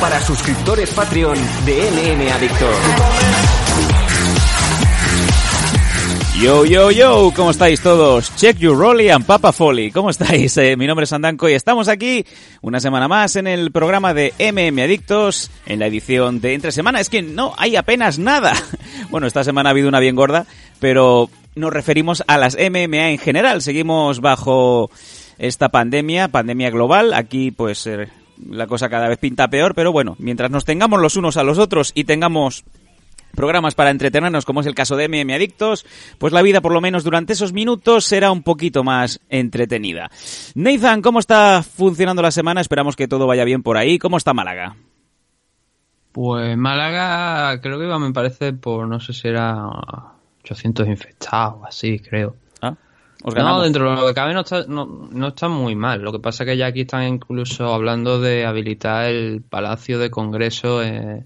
para suscriptores Patreon de MM Adictos. Yo, yo, yo, ¿cómo estáis todos? Check your rolly and Papa Folly. ¿Cómo estáis? Eh, mi nombre es Andanco y estamos aquí una semana más en el programa de MM Adictos, en la edición de Entre Semana. Es que no hay apenas nada. Bueno, esta semana ha habido una bien gorda, pero nos referimos a las MMA en general. Seguimos bajo esta pandemia, pandemia global. Aquí, pues, eh, la cosa cada vez pinta peor, pero bueno, mientras nos tengamos los unos a los otros y tengamos programas para entretenernos, como es el caso de MM Adictos, pues la vida, por lo menos durante esos minutos, será un poquito más entretenida. Nathan, ¿cómo está funcionando la semana? Esperamos que todo vaya bien por ahí. ¿Cómo está Málaga? Pues Málaga, creo que iba, me parece, por no sé si era 800 infectados, así, creo. ¿Os No, dentro de lo que cabe no está, no, no está muy mal. Lo que pasa es que ya aquí están incluso hablando de habilitar el Palacio de Congreso, eh,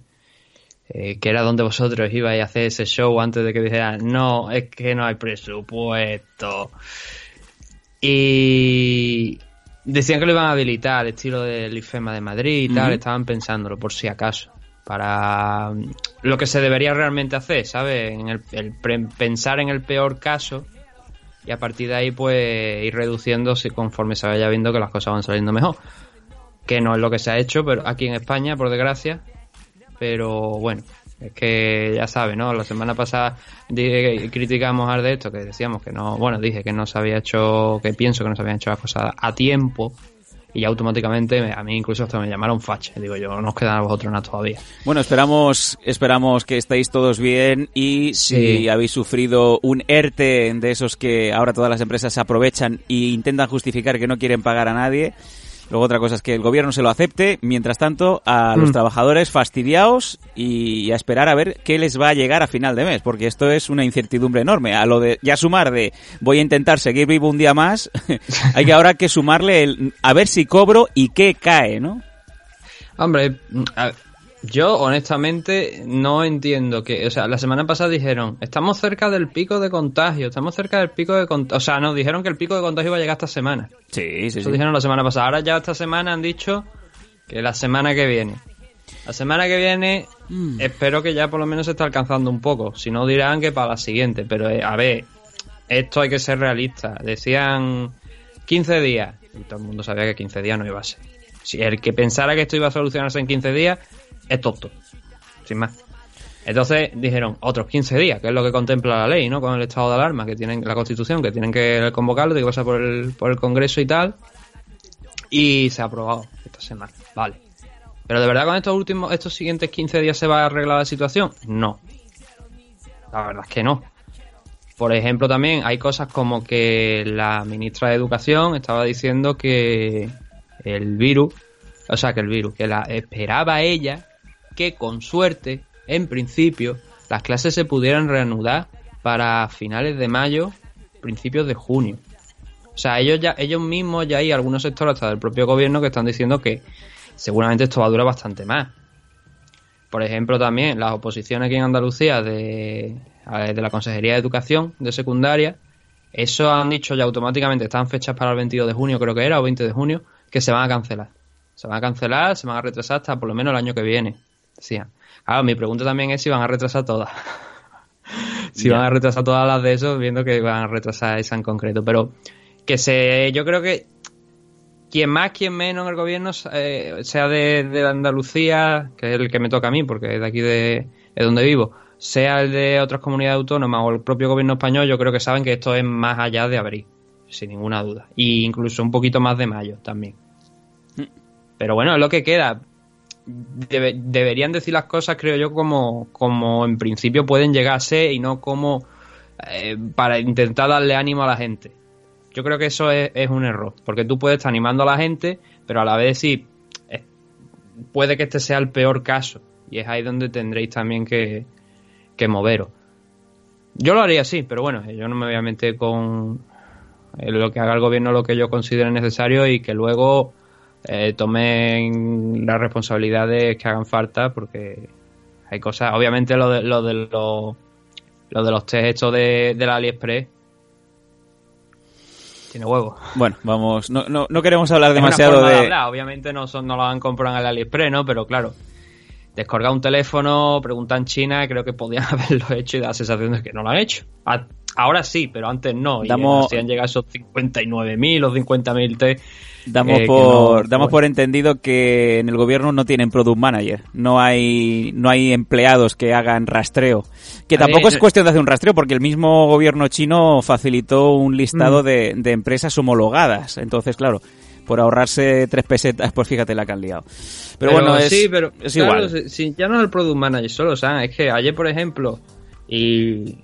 eh, que era donde vosotros ibais a hacer ese show antes de que dijeran, no, es que no hay presupuesto. Y decían que lo iban a habilitar, estilo del IFEMA de Madrid y tal, estaban pensándolo por si acaso. Para mm, lo que se debería realmente hacer, ¿sabes? En el, el pensar en el peor caso y a partir de ahí pues ir reduciendo conforme se vaya viendo que las cosas van saliendo mejor. Que no es lo que se ha hecho pero aquí en España por desgracia. Pero bueno es que ya sabes no la semana pasada di- criticamos al de esto que decíamos que no bueno dije que no se había hecho que pienso que no se habían hecho las cosas a tiempo y ya automáticamente me- a mí incluso hasta me llamaron fache digo yo no os quedan a vosotros nada todavía Bueno, esperamos, esperamos que estéis todos bien y si habéis sufrido un ERTE de esos que ahora todas las empresas se aprovechan e intentan justificar que no quieren pagar a nadie. Luego otra cosa es que el gobierno se lo acepte. Mientras tanto, a los Mm. trabajadores fastidiados y a esperar a ver qué les va a llegar a final de mes, porque esto es una incertidumbre enorme. A lo de ya sumar de voy a intentar seguir vivo un día más, hay que ahora que sumarle el a ver si cobro y qué cae, ¿no? Hombre, yo honestamente no entiendo que, o sea, la semana pasada dijeron, estamos cerca del pico de contagio, estamos cerca del pico de contagio, o sea, no, dijeron que el pico de contagio iba a llegar esta semana. Sí, sí, Eso sí. dijeron la semana pasada. Ahora ya esta semana han dicho que la semana que viene. La semana que viene Mm. espero que ya por lo menos se esté alcanzando un poco. Si no dirán que para la siguiente. Pero eh, a ver, esto hay que ser realista. Decían 15 días. Y todo el mundo sabía que 15 días no iba a ser. Si el que pensara que esto iba a solucionarse en 15 días es tonto. Sin más. Entonces dijeron otros 15 días, que es lo que contempla la ley, ¿no? Con el estado de alarma que tienen la Constitución, que tienen que convocarlo, tiene que pasar por el, por el Congreso y tal. Y se ha aprobado esta semana. Vale. Pero de verdad con estos últimos, estos siguientes 15 días se va a arreglar la situación? No. La verdad es que no. Por ejemplo, también hay cosas como que la ministra de Educación estaba diciendo que el virus, o sea, que el virus, que la esperaba ella que con suerte, en principio, las clases se pudieran reanudar para finales de mayo, principios de junio. O sea, ellos ya, ellos mismos ya hay algunos sectores hasta del propio gobierno que están diciendo que seguramente esto va a durar bastante más. Por ejemplo, también las oposiciones aquí en Andalucía de, de la Consejería de Educación de secundaria, eso han dicho ya automáticamente, están fechas para el 22 de junio, creo que era, o 20 de junio, que se van a cancelar. Se van a cancelar, se van a retrasar hasta por lo menos el año que viene. Decían. Claro, mi pregunta también es si van a retrasar todas. si van a retrasar todas las de esos, viendo que van a retrasar esa en concreto. Pero que se, yo creo que quien más, quien menos en el gobierno, eh, sea de, de Andalucía, que es el que me toca a mí, porque es de aquí de, de donde vivo, sea el de otras comunidades autónomas o el propio gobierno español, yo creo que saben que esto es más allá de abril, sin ninguna duda. Y incluso un poquito más de mayo también. Pero bueno, es lo que queda. Debe- deberían decir las cosas, creo yo, como, como en principio pueden llegar a ser y no como eh, para intentar darle ánimo a la gente. Yo creo que eso es, un error, porque tú puedes estar animando a la gente, pero a la vez sí, eh, puede que este sea el peor caso, y es ahí donde tendréis también que, que moveros. Yo lo haría así, pero bueno, yo no me voy a meter con eh, lo que haga el gobierno, lo que yo considere necesario y que luego eh, tomen las responsabilidades que hagan falta, porque hay cosas, obviamente lo de, lo de los lo de los test estos de, del AliExpress Tiene huevo. Bueno, vamos, no, no, no queremos hablar Es demasiado forma de... hablar. Obviamente no, son, no lo han comprado en el AliExpress, ¿no? Pero claro, descolgar un teléfono, preguntar en China, creo que podían haberlo hecho y da la sensación de que no lo han hecho. Ahora sí, pero antes no. Y Damos- así han llegado esos 59.000 o 50.000 T. Damos, eh, por, no- damos por entendido que en el gobierno no tienen product manager, no hay, no hay empleados que hagan rastreo. Que tampoco ver, es cuestión de hacer un rastreo, porque el mismo gobierno chino facilitó un listado Mm. de, de empresas homologadas. Entonces, claro, por ahorrarse tres pesetas, pues fíjate la que han liado. Pero, bueno, es, sí, pero es claro, igual. si- si ya no es el product manager solo, o sea, es que ayer, por ejemplo, y,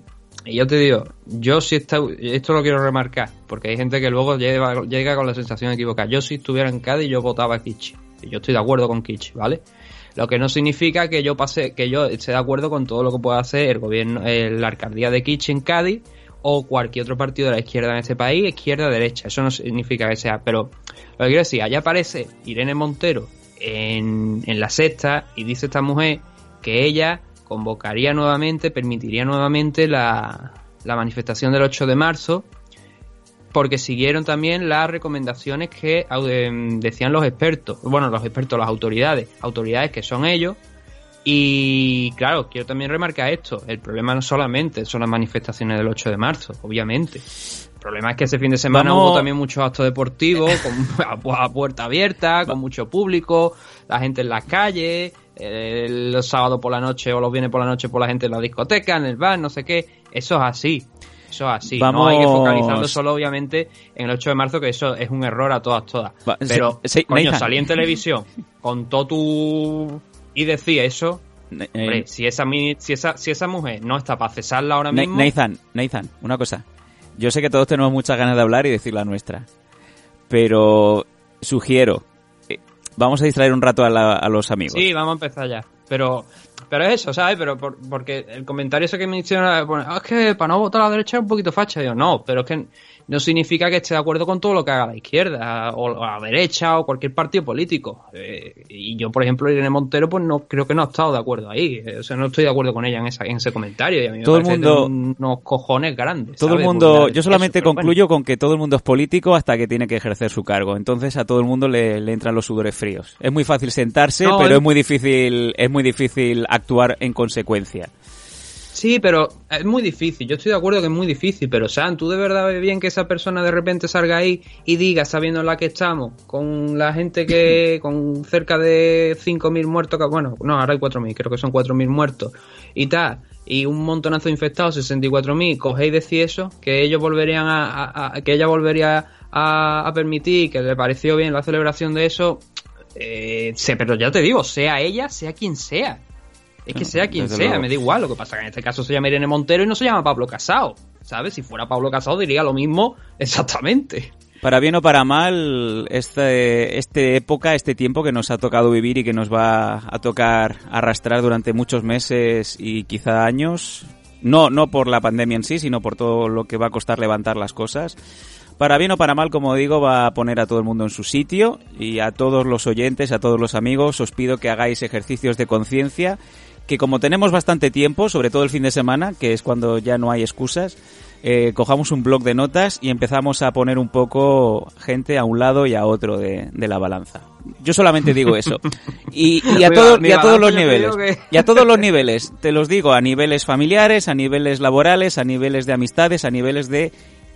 y yo te digo, yo sí está, esto lo quiero remarcar, porque hay gente que luego llega con la sensación equivocada. Yo si estuviera en Cádiz, yo votaba a Kichi. Yo estoy de acuerdo con Kichi, ¿vale? Lo que no significa que yo pase, que yo esté de acuerdo con todo lo que pueda hacer el gobierno, la alcaldía de Kichi en Cádiz o cualquier otro partido de la izquierda en este país, izquierda derecha. Eso no significa que sea, pero lo que quiero decir, allá aparece Irene Montero en, en la sexta y dice esta mujer que ella convocaría nuevamente, permitiría nuevamente la, la manifestación del 8 de marzo porque siguieron también las recomendaciones que em, decían los expertos, bueno, los expertos, las autoridades, autoridades que son ellos. Y claro, quiero también remarcar esto, el problema no solamente son las manifestaciones del 8 de marzo, obviamente. El problema es que ese fin de semana Vamos- hubo también muchos actos deportivos, con, a puerta abierta, con mucho público, la gente en las calles, los sábados por la noche o los viernes por la noche por la gente en la discoteca, en el bar, no sé qué. Eso es así. Eso es así. No hay que Vamos- focalizarlo solo, obviamente, en el 8 de marzo, que eso es un error a todas, todas. Va, Pero, sí, sí, coño, Nathan. salí en televisión, contó tu... y decía eso. Eh, Hombre, si esa, si, esa, si esa mujer no está para cesarla ahora mismo... Nathan, Nathan, una cosa. Yo sé que todos tenemos muchas ganas de hablar y decir la nuestra. Pero sugiero, vamos a distraer un rato a, la- a los amigos. Sí, vamos a empezar ya. Pero, pero es eso, ¿sabes? Pero por- porque el comentario ese que me hicieron, "Ah, es que para no votar a la derecha es un poquito facha. Yo, no, pero es que no significa que esté de acuerdo con todo lo que haga la izquierda, o, la derecha, o cualquier partido político. Eh, y yo, por ejemplo, Irene Montero, pues no creo que no ha estado de acuerdo ahí. Eh, O sea, no estoy de acuerdo con ella en, esa, en ese comentario. Y a mí me Todo el mundo- unos cojones grandes. Todo el mundo, yo solamente Eso, pero bueno. concluyo con que todo el mundo es político hasta que tiene que ejercer su cargo. Entonces a todo el mundo le, le entran los sudores fríos. Es muy fácil sentarse, No, pero es- es muy difícil, es muy difícil actuar en consecuencia. Sí, pero es muy difícil. Yo estoy de acuerdo que es muy difícil, pero Sam, ¿tú de verdad ves bien que esa persona de repente salga ahí y diga, sabiendo en la que estamos, con la gente que, con cerca de 5.000 muertos, que- bueno, no, ahora hay 4.000, creo que son 4.000 muertos, y tal, y un montonazo de infectados, 64.000, cogéis y decís eso, que ellos volverían a, a- a- que ella volvería a, a permitir, que le pareció bien la celebración de eso, eh, sé, pero ya te digo, sea ella, sea quien sea. Es que sea quien desde sea, luego. me da igual. Lo que pasa que en este caso se llama Irene Montero y no se llama Pablo Casado. ¿Sabes? Si fuera Pablo Casado diría lo mismo exactamente. Para bien o para mal, este, este época, este tiempo que nos ha tocado vivir y que nos va a tocar arrastrar durante muchos meses y quizá años, no, no por la pandemia en sí, sino por todo lo que va a costar levantar las cosas. Para bien o para mal, como digo, va a poner a todo el mundo en su sitio y a todos los oyentes, a todos los amigos, os pido que hagáis ejercicios de conciencia, que como tenemos bastante tiempo, sobre todo el fin de semana, que es cuando ya no hay excusas, eh, cojamos un blog de notas y empezamos a poner un poco gente a un lado y a otro de, de la balanza. Yo solamente digo eso. Y, y a, todo- y a todos los niveles. Y a todos los niveles. Te los digo, a niveles familiares, a niveles laborales, a niveles de amistades, a niveles de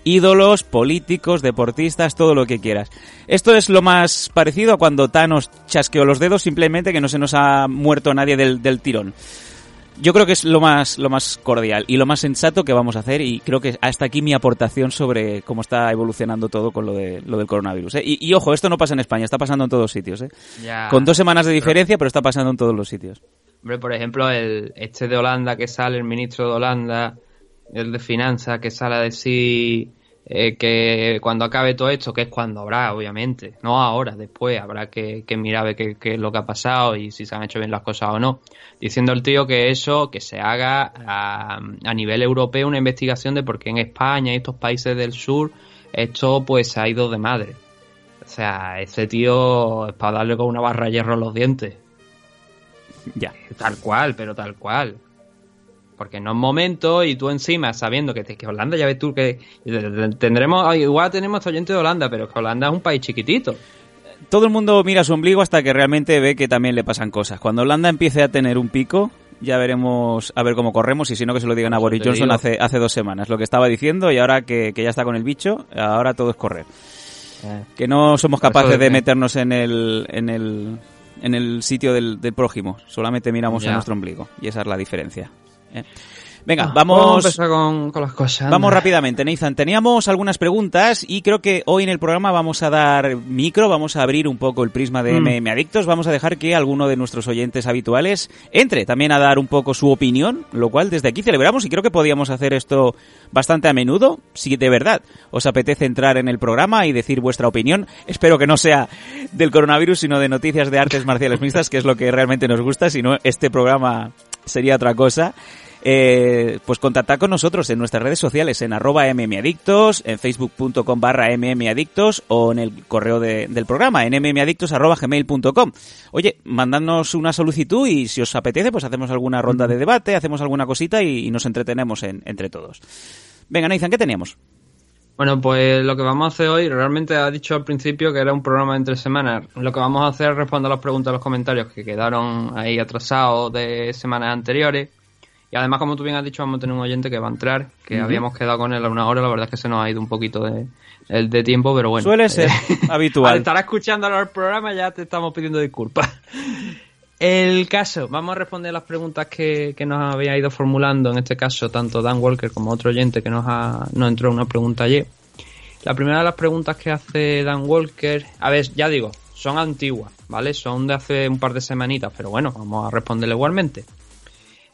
ídolos, políticos, deportistas, todo lo que quieras. Esto es lo más parecido a cuando Thanos chasqueó los dedos simplemente que no se nos ha muerto nadie del, del tirón. Yo creo que es lo más, lo más cordial y lo más sensato que vamos a hacer y creo que hasta aquí mi aportación sobre cómo está evolucionando todo con lo, de, lo del coronavirus. ¿eh? Y, y ojo, esto no pasa en España, está pasando en todos sitios. ¿eh? Ya. Con dos semanas de diferencia, pero está pasando en todos los sitios. Hombre, por ejemplo, el este de Holanda que sale, el ministro de Holanda, el de Finanzas, que sale a decir eh, que cuando acabe todo esto, que es cuando habrá, obviamente, no ahora, después habrá que, que mirar a ver qué, qué es lo que ha pasado y si se han hecho bien las cosas o no. Diciendo el tío que eso, que se haga a, a nivel europeo una investigación de por qué en España y estos países del sur esto pues se ha ido de madre. O sea, ese tío es para darle con una barra de hierro en los dientes. Ya. Tal cual, pero tal cual. Porque no es momento y tú encima sabiendo que, que Holanda, ya ves tú que tendremos, igual tenemos oyente de Holanda, pero que Holanda es un país chiquitito. Todo el mundo mira su ombligo hasta que realmente ve que también le pasan cosas. Cuando Holanda empiece a tener un pico, ya veremos a ver cómo corremos y si no que se lo digan a Boris Johnson hace, hace dos semanas, lo que estaba diciendo y ahora que, que ya está con el bicho, ahora todo es correr. Eh. Que no somos capaces de meternos en el, en el, en el sitio del, del prójimo, solamente miramos en nuestro ombligo y esa es la diferencia. ¿Eh? Venga, ah, vamos. con, las cosas. Vamos rápidamente, Nathan. Teníamos algunas preguntas y creo que hoy en el programa vamos a dar micro, vamos a abrir un poco el prisma de MM mm. Adictos. Vamos a dejar que alguno de nuestros oyentes habituales entre también a dar un poco su opinión, lo cual desde aquí celebramos y creo que podíamos hacer esto bastante a menudo. Si de verdad os apetece entrar en el programa y decir vuestra opinión, espero que no sea del coronavirus, sino de noticias de artes marciales mixtas, que es lo que realmente nos gusta, si no este programa sería otra cosa eh, pues contactad con nosotros en nuestras redes sociales, en arroba mmadictos, en facebook.com barra mmadictos o en el correo del programa, en mmadictos arroba gmail.com. Oye, mandadnos una solicitud y si os apetece, pues hacemos alguna ronda de debate, hacemos alguna cosita y, nos entretenemos entre todos. Venga, Nathan, ¿qué teníamos? Bueno, pues lo que vamos a hacer hoy, realmente ha dicho al principio que era un programa de entre semanas. Lo que vamos a hacer es responder a las preguntas de los comentarios que quedaron ahí atrasados de semanas anteriores. Y además, como tú bien has dicho, vamos a tener un oyente que va a entrar, que habíamos quedado con él a una hora, la verdad es que se nos ha ido un poquito de, de tiempo, pero bueno. Suele ser habitual. Al estar escuchando el programa ya te estamos pidiendo disculpas. El caso, vamos a responder las preguntas que, que, nos había ido formulando, en este caso tanto Dan Walker como otro oyente que nos, ha, nos entró una pregunta ayer. La primera de las preguntas que hace Dan Walker, a ver, ya digo, son antiguas, ¿vale? Son de hace un par de semanitas, pero bueno, vamos a responderle igualmente.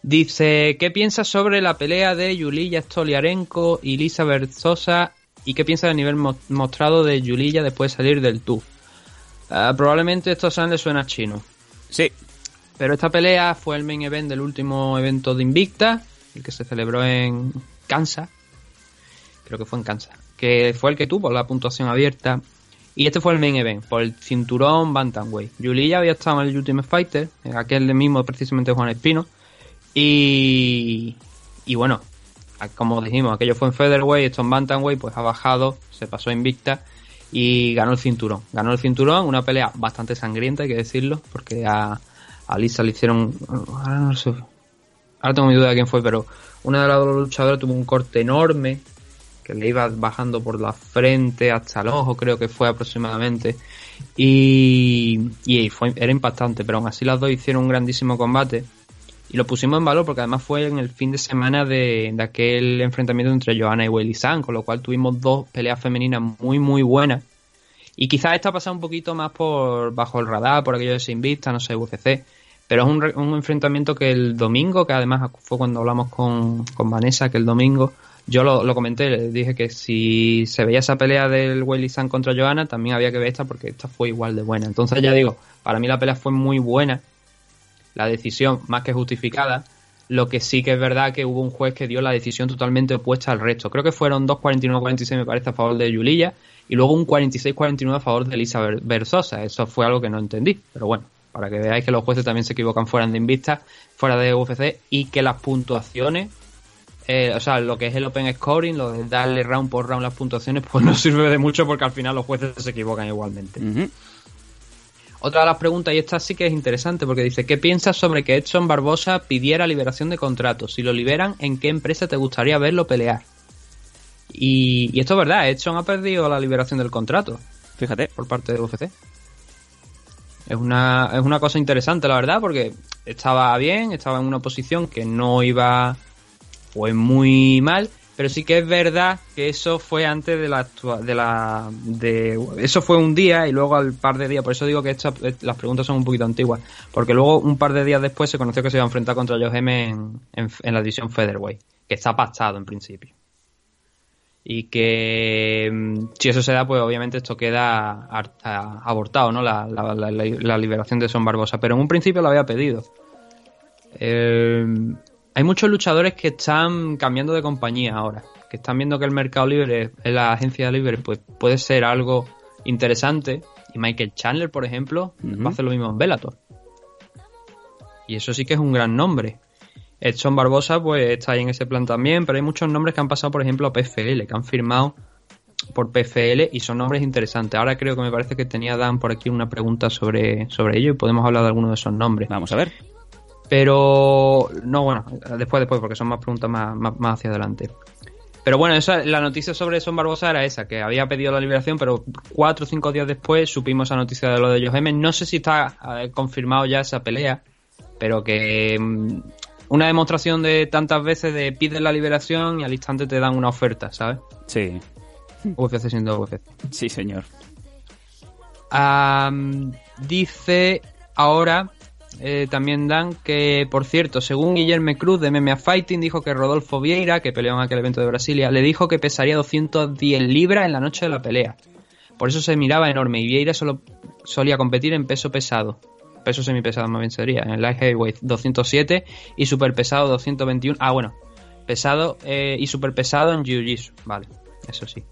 Dice, ¿qué piensas sobre la pelea de Yulia Stoliarenko y Lisa Berzosa? ¿Y qué piensas del nivel mostrado de Yulia después de salir del tour? Ah, probablemente esto le suena chino. Sí. Pero esta pelea fue el main event del último evento de Invicta, el que se celebró en Kansas. Creo que fue en Kansas. Que fue el que tuvo la puntuación abierta. Y este fue el main event, por el cinturón Bantamweight. Yulia había estado en el Ultimate Fighter, en aquel mismo precisamente Juan Espino y, y bueno, como dijimos, aquello fue en Featherweight, esto en Bantamweight, pues ha bajado, se pasó invicta y ganó el cinturón. Ganó el cinturón, una pelea bastante sangrienta, hay que decirlo, porque a, a Lisa le hicieron. Ahora no sé. Ahora tengo mi duda de quién fue, pero una de las luchadoras tuvo un corte enorme que le iba bajando por la frente hasta el ojo, creo que fue aproximadamente. Y, y era impactante, pero aún así las dos hicieron un grandísimo combate. Y lo pusimos en valor porque además fue en el fin de semana de, aquel enfrentamiento entre Johanna y San, con lo cual tuvimos dos peleas femeninas muy, muy buenas. Y quizás esta ha pasado un poquito más por bajo el radar, por aquello de Sin Vista, no sé, UFC. Pero es un, un enfrentamiento que el domingo, que además fue cuando hablamos con, con Vanessa, que el domingo yo lo, comenté, le dije que si se veía esa pelea del Weili San contra Johanna, también había que ver esta porque esta fue igual de buena. Entonces ya digo, para mí la pelea fue muy buena la decisión más que justificada. Lo que sí que es verdad que hubo un juez que dio la decisión totalmente opuesta al resto. Creo que fueron dos 49-46 me parece a favor de Yulilla y luego un 46-49 a favor de Elisa Versosa. Eso fue algo que no entendí. Pero bueno, para que veáis que los jueces también se equivocan fuera de Invista, fuera de UFC y que las puntuaciones, eh, o sea, lo que es el open scoring, lo de darle round por round las puntuaciones, pues no sirve de mucho porque al final los jueces se equivocan igualmente. Otra de las preguntas, y esta sí que es interesante, porque dice, ¿qué piensas sobre que Edson Barbosa pidiera liberación de contratos? Si lo liberan, ¿en qué empresa te gustaría verlo pelear? Y, esto es verdad, Edson ha perdido la liberación del contrato. Fíjate. Por parte de UFC. Es una, es una cosa interesante, la verdad, porque estaba bien, estaba en una posición que no iba pues muy mal, pero sí que es verdad que eso fue antes de la de la de eso fue un día y luego al par de días por eso digo que estas las preguntas son un poquito antiguas porque luego un par de días después se conoció que se iba a enfrentar contra Joe en, en, la división featherweight que está pactado en principio y que mm, si eso se da pues obviamente esto queda abortado no la, la, la, liberación de Son Barbosa pero en un principio lo había pedido eh, hay muchos luchadores que están cambiando de compañía ahora, que están viendo que el mercado libre, la agencia libre, pues puede ser algo interesante. Y Michael Chandler, por ejemplo, va a hacer lo mismo en Bellator. Y eso sí que es un gran nombre. Edson Barbosa, pues está ahí en ese plan también, pero hay muchos nombres que han pasado, por ejemplo, a PFL, que han firmado por PFL y son nombres interesantes. Ahora creo que me parece que tenía Dan por aquí una pregunta sobre, sobre ello y podemos hablar de alguno de esos nombres. Vamos a ver. Pero, no, bueno, después, después, porque son más preguntas más, más, hacia adelante. Pero bueno, esa, la noticia sobre Son Barbosa era esa, que había pedido la liberación, pero cuatro o cinco días después supimos esa noticia de lo de Johem. No sé si está eh, confirmado ya esa pelea, pero que mm, una demostración de tantas veces de pides la liberación y al instante te dan una oferta, ¿sabes? Sí. UFC siendo UFC. Sí, señor. dice ahora eh, también Dan que, por cierto, según Guillermo Cruz de MMA Fighting, dijo que Rodolfo Vieira, que peleó en aquel evento de Brasilia, le dijo que pesaría 210 libras en la noche de la pelea. Por eso se miraba enorme y Vieira solo solía competir en peso pesado peso semipesado más bien sería, en el light heavyweight 207 y super pesado 221. Ah, bueno, pesado eh, y super pesado en jiu-jitsu, vale, eso sí.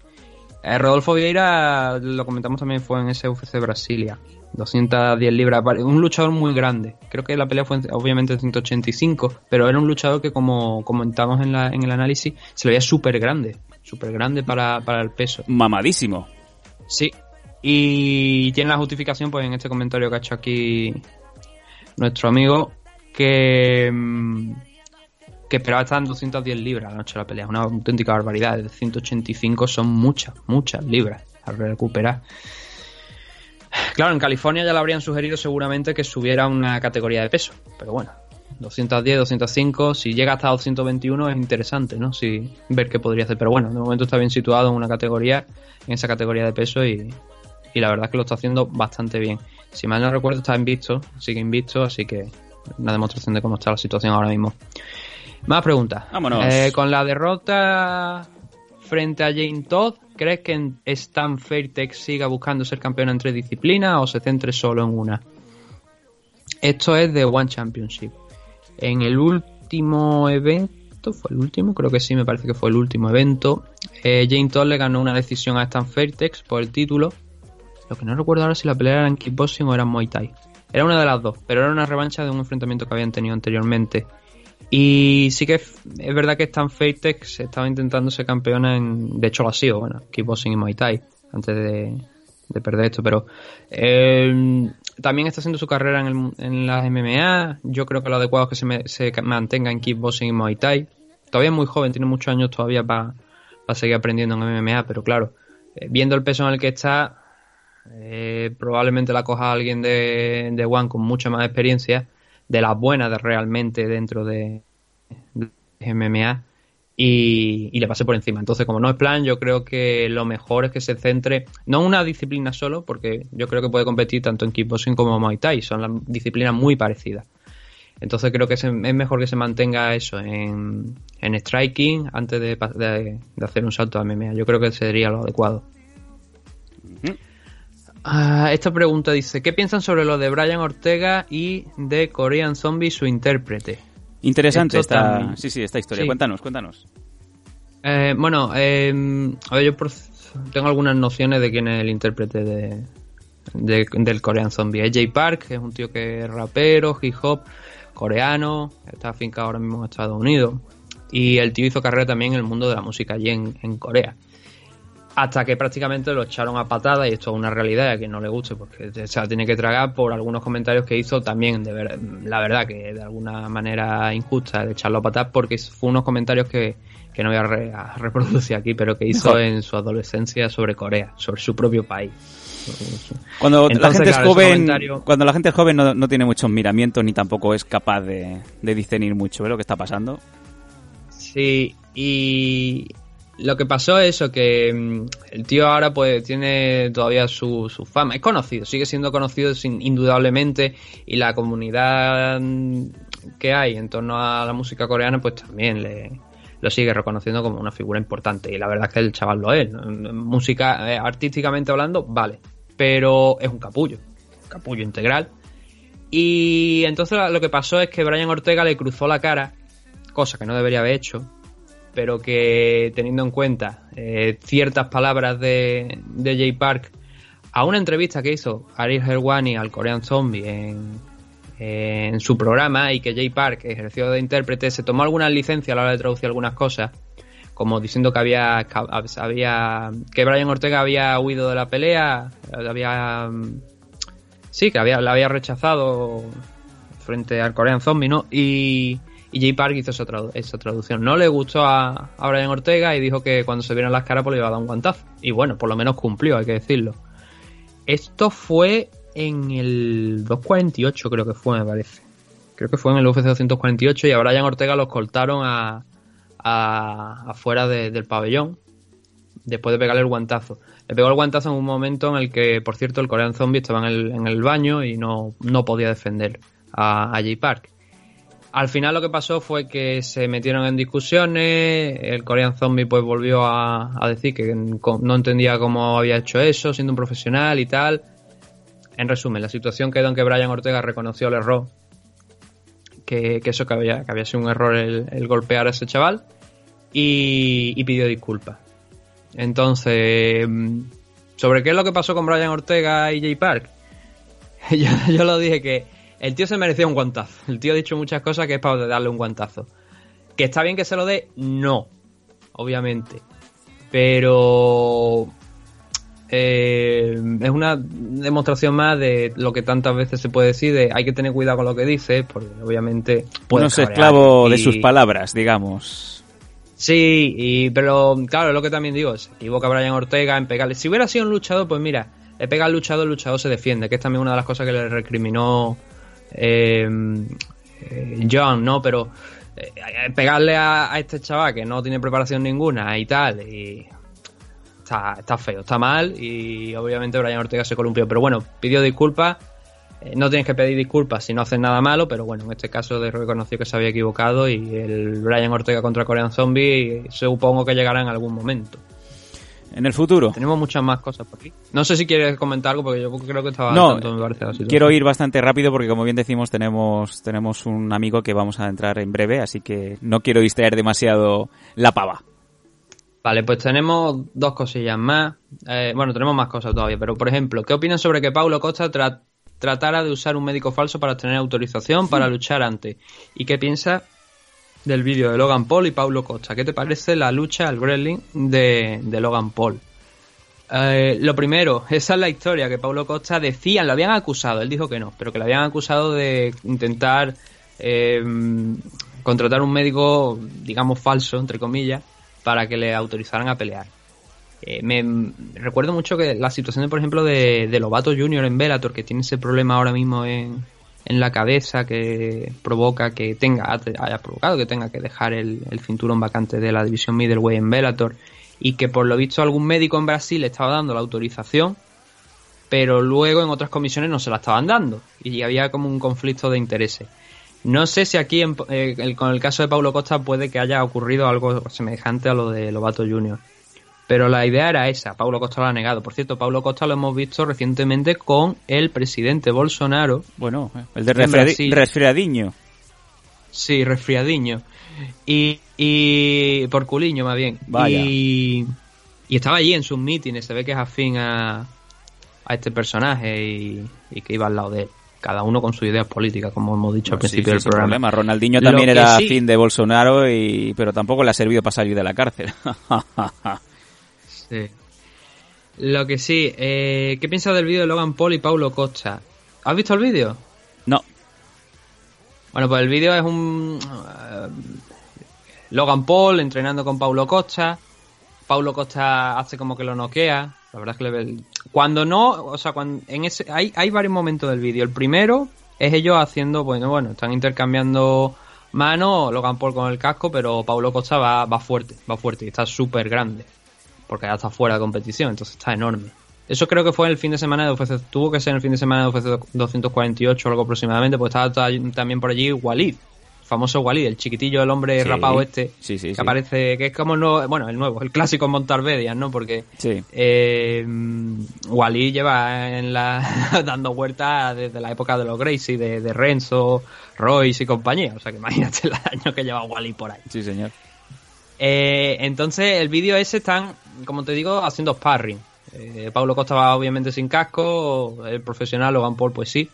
Eh, Rodolfo Vieira, lo comentamos también, fue en ese UFC Brasilia. 210 libras, un luchador muy grande. Creo que la pelea fue obviamente 185, pero era un luchador que como comentamos en, la, en el análisis, se lo veía súper grande, súper grande para, para el peso. Mamadísimo. Sí, y tiene la justificación, pues en este comentario que ha hecho aquí nuestro amigo, que, mm, que esperaba estar en 210 libras la noche de la pelea. Una auténtica barbaridad. De 185 son muchas, muchas libras a recuperar. Claro, en California ya le habrían sugerido seguramente que subiera una categoría de peso. Pero bueno, 210, 205, si llega hasta 221 es interesante, ¿no? Si, ver qué podría hacer. Pero bueno, de momento está bien situado en una categoría, en esa categoría de peso y, y la verdad es que lo está haciendo bastante bien. Si mal no recuerdo está invisto, sigue invisto, así que una demostración de cómo está la situación ahora mismo. Más preguntas. Vámonos. Eh, con la derrota frente a Jane Todd, ¿crees que Stan Fairtex siga buscando ser campeón en tres disciplinas o se centre solo en una? Esto es de One Championship. En el último evento, ¿fue el último? Creo que sí, me parece que fue el último evento. Eh, Jane Todd le ganó una decisión a Stan Fairtex por el título lo que no recuerdo ahora si la pelea era en kickboxing o era en Muay Thai. Era una de las dos, pero era una revancha de un enfrentamiento que habían tenido anteriormente. Y sí que es, verdad que Stan Fatex estaba intentando ser campeona en. De hecho, lo ha sido, bueno, kickboxing y Muay Thai, antes de, perder esto, pero. Eh, también está haciendo su carrera en, en, las MMA. Yo creo que lo adecuado es que se, se mantenga en kickboxing y Muay Thai. Todavía es muy joven, tiene muchos años todavía para seguir aprendiendo en MMA, pero claro, eh, viendo el peso en el que está, eh, probablemente la coja alguien de, de, One con mucha más experiencia, de las buenas de realmente dentro de, MMA, y, le pase por encima. Entonces, como no es plan, yo creo que lo mejor es que se centre, no en una disciplina solo, porque yo creo que puede competir tanto en kickboxing como en Muay Thai, son disciplinas muy parecidas. Entonces creo que es mejor que se mantenga eso en, en striking antes de, de, hacer un salto a MMA. Yo creo que sería lo adecuado. Ah, esta pregunta dice, ¿qué piensan sobre lo de Brian Ortega y de Korean Zombie, su intérprete? Interesante esta, sí, sí, esta historia. Cuéntanos, cuéntanos. Eh, bueno, em, a ver, yo tengo algunas nociones de quién es el intérprete de, del Korean Zombie. Es Jay Park, que es un tío que es rapero, hip hop, coreano, está afincado ahora mismo en Estados Unidos. Y el tío hizo carrera también en el mundo de la música allí en Corea hasta que prácticamente lo echaron a patada y esto es una realidad a quien no le guste porque se la tiene que tragar por algunos comentarios que hizo también de la verdad que de alguna manera injusta de echarlo a patadas porque fue unos comentarios que, no voy a, reproducir aquí pero que hizo en su adolescencia sobre Corea sobre su propio país. Cuando la gente es joven cuando la gente es joven no, tiene muchos miramientos ni tampoco es capaz de, de discernir mucho ¿eh? lo que está pasando. Sí y lo que pasó es eso, que mm, el tío ahora pues tiene todavía su, su fama. Es conocido, sigue siendo conocido sin, indudablemente y la comunidad mm, que hay en torno a la música coreana pues también le, lo sigue reconociendo como una figura importante. Y la verdad es que el chaval lo es. Música, eh, artísticamente hablando, vale. Pero es un capullo. capullo integral. Y entonces lo que pasó es que Brian Ortega le cruzó la cara, cosa que no debería haber hecho, pero que teniendo en cuenta eh, ciertas palabras de, de Jay Park a una entrevista que hizo Ariel Helwani al Korean Zombie en, en su programa y que Jay Park ejerció de intérprete, se tomó algunas licencias a la hora de traducir algunas cosas, como diciendo que había, había que Brian Ortega había huido de la pelea, había sí, que había, la había rechazado frente al Korean Zombie, ¿no? Y, y Jay Park hizo esa, traducción. No le gustó a, a, Brian Ortega y dijo que cuando se vieran las caras pues le iba a dar un guantazo. Y bueno, por lo menos cumplió, hay que decirlo. Esto fue en el 248, creo que fue, me parece. Creo que fue en el UFC 248 y a Brian Ortega los cortaron a, a afuera del pabellón después de pegarle el guantazo. Le pegó el guantazo en un momento en el que, por cierto, el Korean Zombie estaba en el, baño y no, no podía defender a, a Jay Park. Al final lo que pasó fue que se metieron en discusiones, el Korean Zombie pues volvió a, decir que no entendía cómo había hecho eso, siendo un profesional y tal. En resumen, la situación quedó en que Brian Ortega reconoció el error, que, eso que había, que había sido un error el, golpear a ese chaval, y, pidió disculpas. Entonces, ¿sobre qué es lo que pasó con Brian Ortega y Jay Park? yo lo dije que el tío se merecía un guantazo. El tío ha dicho muchas cosas que es para darle un guantazo. ¿Que está bien que se lo dé? No. Obviamente. Pero. Eh, es una demostración más de lo que tantas veces se puede decir de hay que tener cuidado con lo que dice, porque obviamente puede ser esclavo de sus palabras, digamos. Sí, y, pero claro, es lo que también digo, se equivoca Brian Ortega en pegarle. Si hubiera sido un luchador, pues mira, le pega al luchador, el luchador se defiende, que es también una de las cosas que le recriminó eh, John, ¿no? Pero eh, pegarle a, este chaval que no tiene preparación ninguna y tal, y está, feo, está mal, y obviamente Brian Ortega se columpió. Pero bueno, pidió disculpas. Eh, no tienes que pedir disculpas si no haces nada malo, pero bueno, en este caso reconoció que se había equivocado y el Brian Ortega contra Korean Zombie supongo que llegará en algún momento en el futuro. Tenemos muchas más cosas por aquí. No sé si quieres comentar algo porque yo creo que estaba no, quiero ir bastante rápido porque como bien decimos tenemos tenemos un amigo que vamos a entrar en breve, así que no quiero distraer demasiado la pava. Vale, pues tenemos dos cosillas más. Eh, bueno, tenemos más cosas todavía, pero por ejemplo, ¿qué opinan sobre que Paulo Costa tratara de usar un médico falso para tener autorización para luchar antes? ¿Y qué piensa del vídeo de Logan Paul y Paulo Costa. ¿Qué te parece la lucha al wrestling de, Logan Paul? Eh, lo primero, esa es la historia que Paulo Costa decían, lo habían acusado, él dijo que no, pero que lo habían acusado de intentar eh, contratar un médico, digamos falso, entre comillas, para que le autorizaran a pelear. Eh, me recuerdo mucho que la situación, por ejemplo, de, de Lobato Jr. en Bellator, que tiene ese problema ahora mismo en, en la cabeza que provoca que tenga, haya provocado que tenga que dejar el, cinturón vacante de la división middleweight en Bellator y que por lo visto algún médico en Brasil le estaba dando la autorización pero luego en otras comisiones no se la estaban dando y había como un conflicto de intereses. No sé si aquí eh, con el caso de Paulo Costa puede que haya ocurrido algo semejante a lo de Lobato Jr. Pero la idea era esa, Paulo Costa lo ha negado. Por cierto, Paulo Costa lo hemos visto recientemente con el presidente Bolsonaro. Bueno, el de resfriadiño. Sí, resfriadiño. Y, y por culiño más bien. Y, y, estaba allí en sus mítines, se ve que es afín a, a este personaje y, que iba al lado de él cada uno con sus ideas políticas, como hemos dicho al principio del programa. Problema. Ronaldinho también era afín de Bolsonaro, y, pero tampoco le ha servido para salir de la cárcel. Lo que sí, eh, ¿qué piensas del vídeo de Logan Paul y Paulo Costa? ¿Has visto el vídeo? No. Bueno, pues el vídeo es un... Eh, Logan Paul entrenando con Paulo Costa. Paulo Costa hace como que lo noquea. La verdad es que le Cuando no, o sea, cuando en ese hay, hay varios momentos del vídeo. El primero es ellos haciendo, bueno, bueno, están intercambiando manos, Logan Paul con el casco, pero Paulo Costa va, va fuerte, va fuerte y está súper grande porque ya está fuera de competición, entonces está enorme. Eso creo que fue el fin de semana de UFC, tuvo que ser el fin de semana de UFC 248 o algo aproximadamente, porque estaba también por allí Walid, famoso Walid, el chiquitillo, el hombre rapado este, que aparece, que es como el nuevo, bueno, el nuevo, el clásico Montarvedian, ¿no? Porque eh, Walid lleva en la dando vueltas desde la época de los Gracie, de, de Renzo, Royce y compañía, o sea que imagínate el año que lleva Walid por ahí. Sí, señor. Eh, entonces, el vídeo ese están, como te digo, haciendo sparring. Eh, Pablo Costa va obviamente sin casco, el profesional Logan Paul pues sí.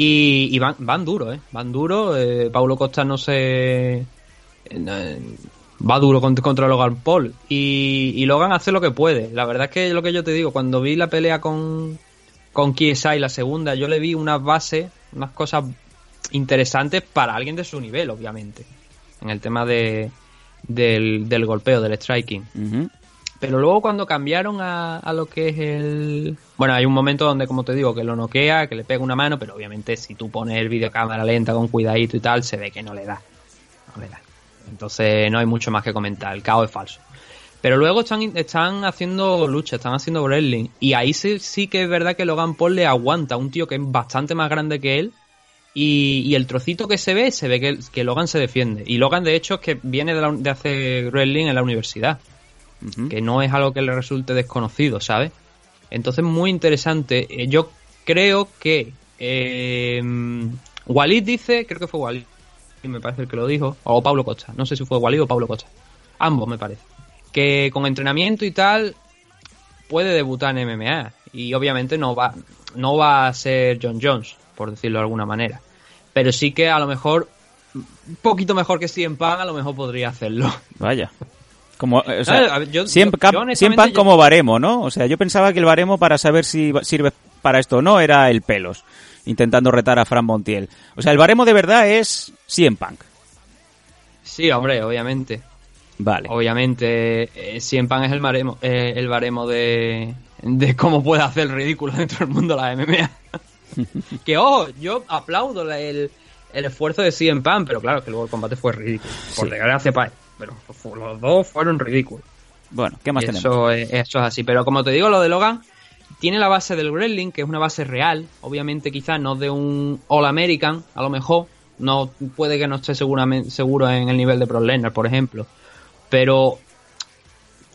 Y, van, van duro, ¿eh? Van duro. Eh, Paulo Costa no se... eh, va duro contra, Logan Paul. Y, Logan hace lo que puede. La verdad es que lo que yo te digo, cuando vi la pelea con, con KSI, la segunda, yo le vi unas bases, unas cosas interesantes para alguien de su nivel, obviamente. En el tema de, del, golpeo, del striking. Ujú. Pero luego cuando cambiaron a, a lo que es el... Bueno, hay un momento donde, como te digo, que lo noquea, que le pega una mano, pero obviamente si tú pones el videocámara lenta con cuidadito y tal, se ve que no le da. No le da. Entonces no hay mucho más que comentar, el caos es falso. Pero luego están, están haciendo lucha, están haciendo wrestling. Y ahí sí, sí que es verdad que Logan Paul le aguanta a un tío que es bastante más grande que él. Y, y el trocito que se ve, se ve que, que Logan se defiende. Y Logan, de hecho, es que viene de hacer wrestling en la universidad Que no es algo que le resulte desconocido, ¿sabes? Entonces, muy interesante. Eh, Yo creo que eh, Walid dice, creo que fue Walid, me parece el que lo dijo, o Pablo Costa, no sé si fue Walid o Pablo Costa, ambos me parece, que con entrenamiento y tal puede debutar en MMA y obviamente no va, no va a ser John Jones, por decirlo de alguna manera, pero sí que a lo mejor un poquito mejor que CM Punk, a lo mejor podría hacerlo. Vaya. Como, o sea, Ah, a ver, yo- siempre, yo- yo siempre como baremo, ¿no? O sea, yo pensaba que el baremo para saber si sirve para esto o no era el pelos, intentando retar a Fran Montiel. O sea, el baremo de verdad es 100 Punk. Sí, hombre, obviamente. Vale. Obviamente, eh, Punk es el baremo, eh, el baremo de, de cómo puede hacer el ridículo dentro del mundo la MMA. que ojo, yo aplaudo la- el, el esfuerzo de CM Punk, pero claro, que luego el combate fue ridículo. Por Sí. desgracia para. Pero los dos fueron ridículos. Bueno, ¿qué más Y tenemos? eso, es, eso es así. Pero como te digo, lo de Logan tiene la base del wrestling, que es una base real. Obviamente, quizás no de un All American, a lo mejor. No puede que no esté seguramente, seguro en el nivel de Pro por ejemplo. Pero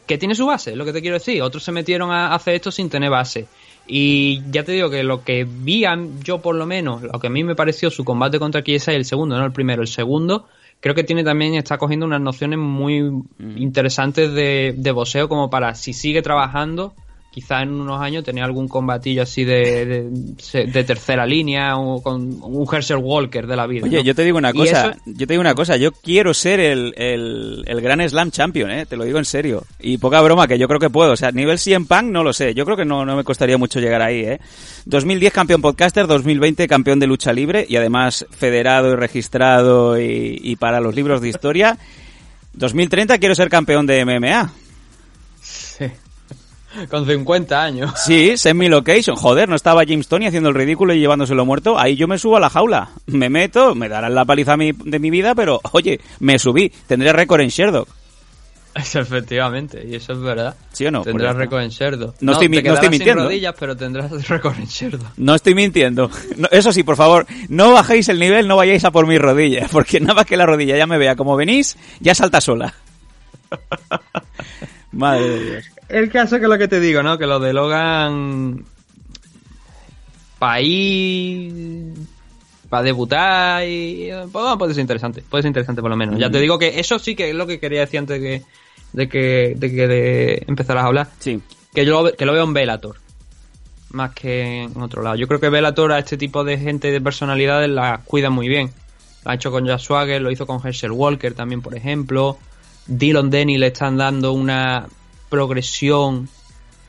que tiene su base, es lo que te quiero decir. Otros se metieron a hacer esto sin tener base. Y ya te digo que lo que vi a- yo por lo menos, lo que a mí me pareció su combate contra KSI, el segundo, no el primero, el segundo, creo que tiene también, está cogiendo unas nociones muy interesantes de, de boxeo como para, si sigue trabajando, quizás en unos años tener algún combatillo así de, de, de tercera línea o con un Herschel Walker de la vida. Oye, ¿no? yo te digo una cosa, eso- yo te digo una cosa, yo quiero ser el, el, el gran Slam Champion, ¿eh? te lo digo en serio. Y poca broma, que yo creo que puedo. O sea, nivel 100 Punk no lo sé, yo creo que no, no me costaría mucho llegar ahí. ¿eh? 2010 campeón podcaster, 2020 campeón de lucha libre y además federado y registrado y, y para los libros de historia. 2030 quiero ser campeón de MMA. Con 50 años. Sí, semi location. Joder, no estaba James Tony haciendo el ridículo y llevándoselo muerto. Ahí yo me subo a la jaula. Me meto, me darán la paliza mi- de mi vida, pero oye, me subí. Tendré récord en Sherdock. Eso, efectivamente, y eso es verdad. ¿Sí o no? Tendrás Pues récord en Sherdo. No estoy mi- te no estoy mintiendo. sin rodillas, pero tendrás récord en Sherdo. No estoy mintiendo. No, eso sí, por favor, no bajéis el nivel, no vayáis a por mis rodillas, porque nada más que la rodilla ya me vea como venís, ya salta sola. Madre de Dios. El caso que lo que te digo, ¿no? Que lo de Logan. País. Para debutar y. Pues, bueno, puede ser interesante. Puede ser interesante por lo menos. Ya te digo que eso sí que es lo que quería decir antes de que. De que, de que de empezaras a hablar. Sí. Que yo lo, que lo veo en Velator. Más que en otro lado. Yo creo que Velator a este tipo de gente de personalidades la cuida muy bien. Lo ha hecho con Josh Swagger, lo hizo con Herschel Walker también, por ejemplo. Dylan Denny le están dando una progresión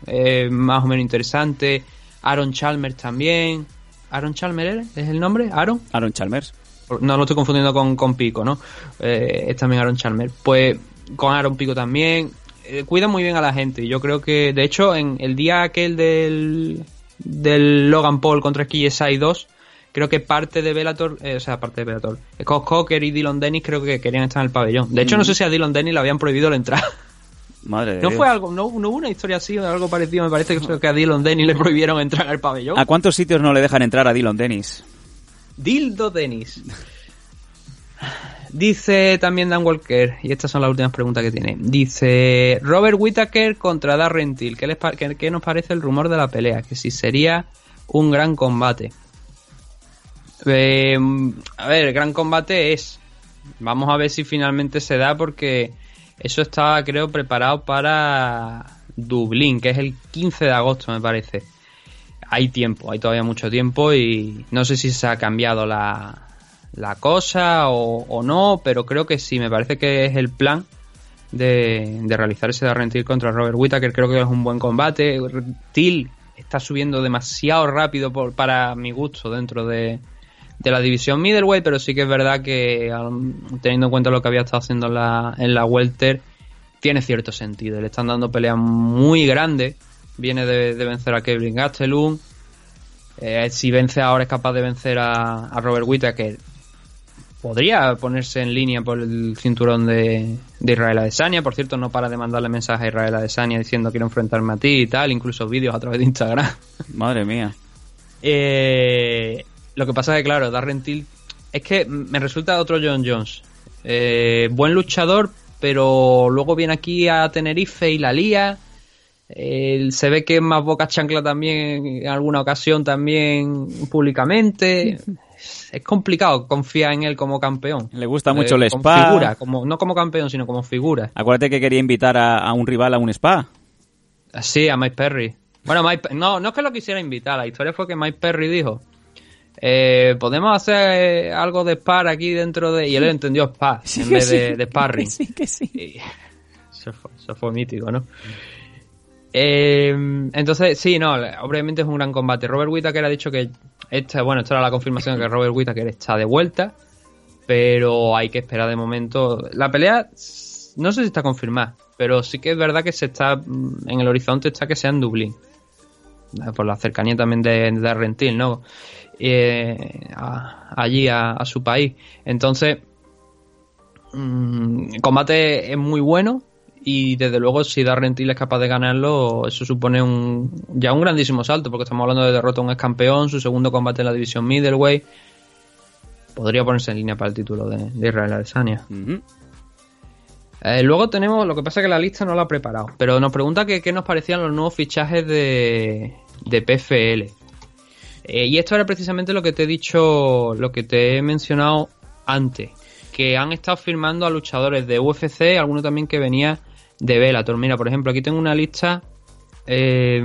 eh, más o menos interesante. Aaron Chalmers también. ¿Aaron Chalmers es el nombre? ¿Aaron? Aaron Chalmers. No lo estoy confundiendo con, con Pico, ¿no? Eh, es también Aaron Chalmers. Pues con Aaron Pico también. Eh, cuida muy bien a la gente. Yo creo que, de hecho, en el día aquel del, del Logan Paul contra KSI 2, creo que parte de Bellator, eh, o sea, parte de Bellator, Scott Cocker y Dylan Dennis creo que querían estar en el pabellón. De hecho, no sé si a Dylan Dennis le habían prohibido la entrada. Madre No Dios. fue algo, no, no hubo una historia así o algo parecido. Me parece que, que a Dylan Dennis le prohibieron entrar al pabellón. ¿A cuántos sitios no le dejan entrar a Dylan Dennis? Dildo Dennis. Dice también Dan Walker, y estas son las últimas preguntas que tiene. Dice Robert Whittaker contra Darren Till. ¿Qué, les pa- qué- qué nos parece el rumor de la pelea? Que si sería un gran combate. Eh, a ver, el gran combate es. Vamos a ver si finalmente se da porque eso está, creo, preparado para Dublín, que es el 15 de agosto, me parece. hay tiempo, hay todavía mucho tiempo y no sé si se ha cambiado la, la cosa o, no, pero creo que sí, me parece que es el plan de, de realizar ese Darren Till contra Robert Whittaker, creo que es un buen combate. Till está subiendo demasiado rápido por, para mi gusto dentro de, de la división middleweight, pero sí que es verdad que teniendo en cuenta lo que había estado haciendo en la, en la welter, tiene cierto sentido. Le están dando peleas muy grandes. Viene de, vencer a Kevin Gastelum. Eh, si vence ahora es capaz de vencer a, a Robert Whittaker podría ponerse en línea por el cinturón de, de Israel Adesanya. Por cierto, no para de mandarle mensajes a Israel Adesanya diciendo quiero enfrentarme a ti y tal, incluso vídeos a través de Instagram. Madre mía. Eh, lo que pasa es que, claro, Darren Till es que me resulta otro John Jones. Eh, buen luchador, pero luego viene aquí a Tenerife y la lía. se ve que es más boca chancla también en alguna ocasión también públicamente es complicado confiar en él como campeón. Le gusta mucho el eh, spa. Figura, como, no como campeón, sino como figura. Acuérdate que quería invitar a, un rival a un spa. Sí, a Mike Perry. Bueno, no, no es que lo quisiera invitar, la historia fue que Mike Perry dijo, eh, podemos hacer algo de spar aquí dentro de... Y él entendió spa en vez de, de, sparring. Sí, que sí. eso, fue, eso fue mítico, ¿no? Eh, entonces, sí, no, obviamente es un gran combate. Robert Whittaker ha dicho que esta, bueno, esta era la confirmación de que Robert Whittaker está de vuelta, pero hay que esperar de momento. La pelea, no sé si está confirmada, pero sí que es verdad que se está mm, en el horizonte está que sea en Dublín, eh, por la cercanía también de, de Rentil, ¿no? Eh, allí a, su país. Entonces, mm, el combate es muy bueno y desde luego si Darren Till es capaz de ganarlo, eso supone un ya un grandísimo salto, porque estamos hablando de derrota a un ex campeón, su segundo combate en la división middleweight, podría ponerse en línea para el título de, Israel Adesanya. Eh, luego tenemos, lo que pasa es que la lista no la ha preparado, pero nos pregunta qué nos parecían los nuevos fichajes de, de PFL. Eh, y esto era precisamente lo que te he dicho, lo que te he mencionado antes, que han estado firmando a luchadores de UFC, alguno también que venía de Bellator. Mira, por ejemplo, aquí tengo una lista. Eh,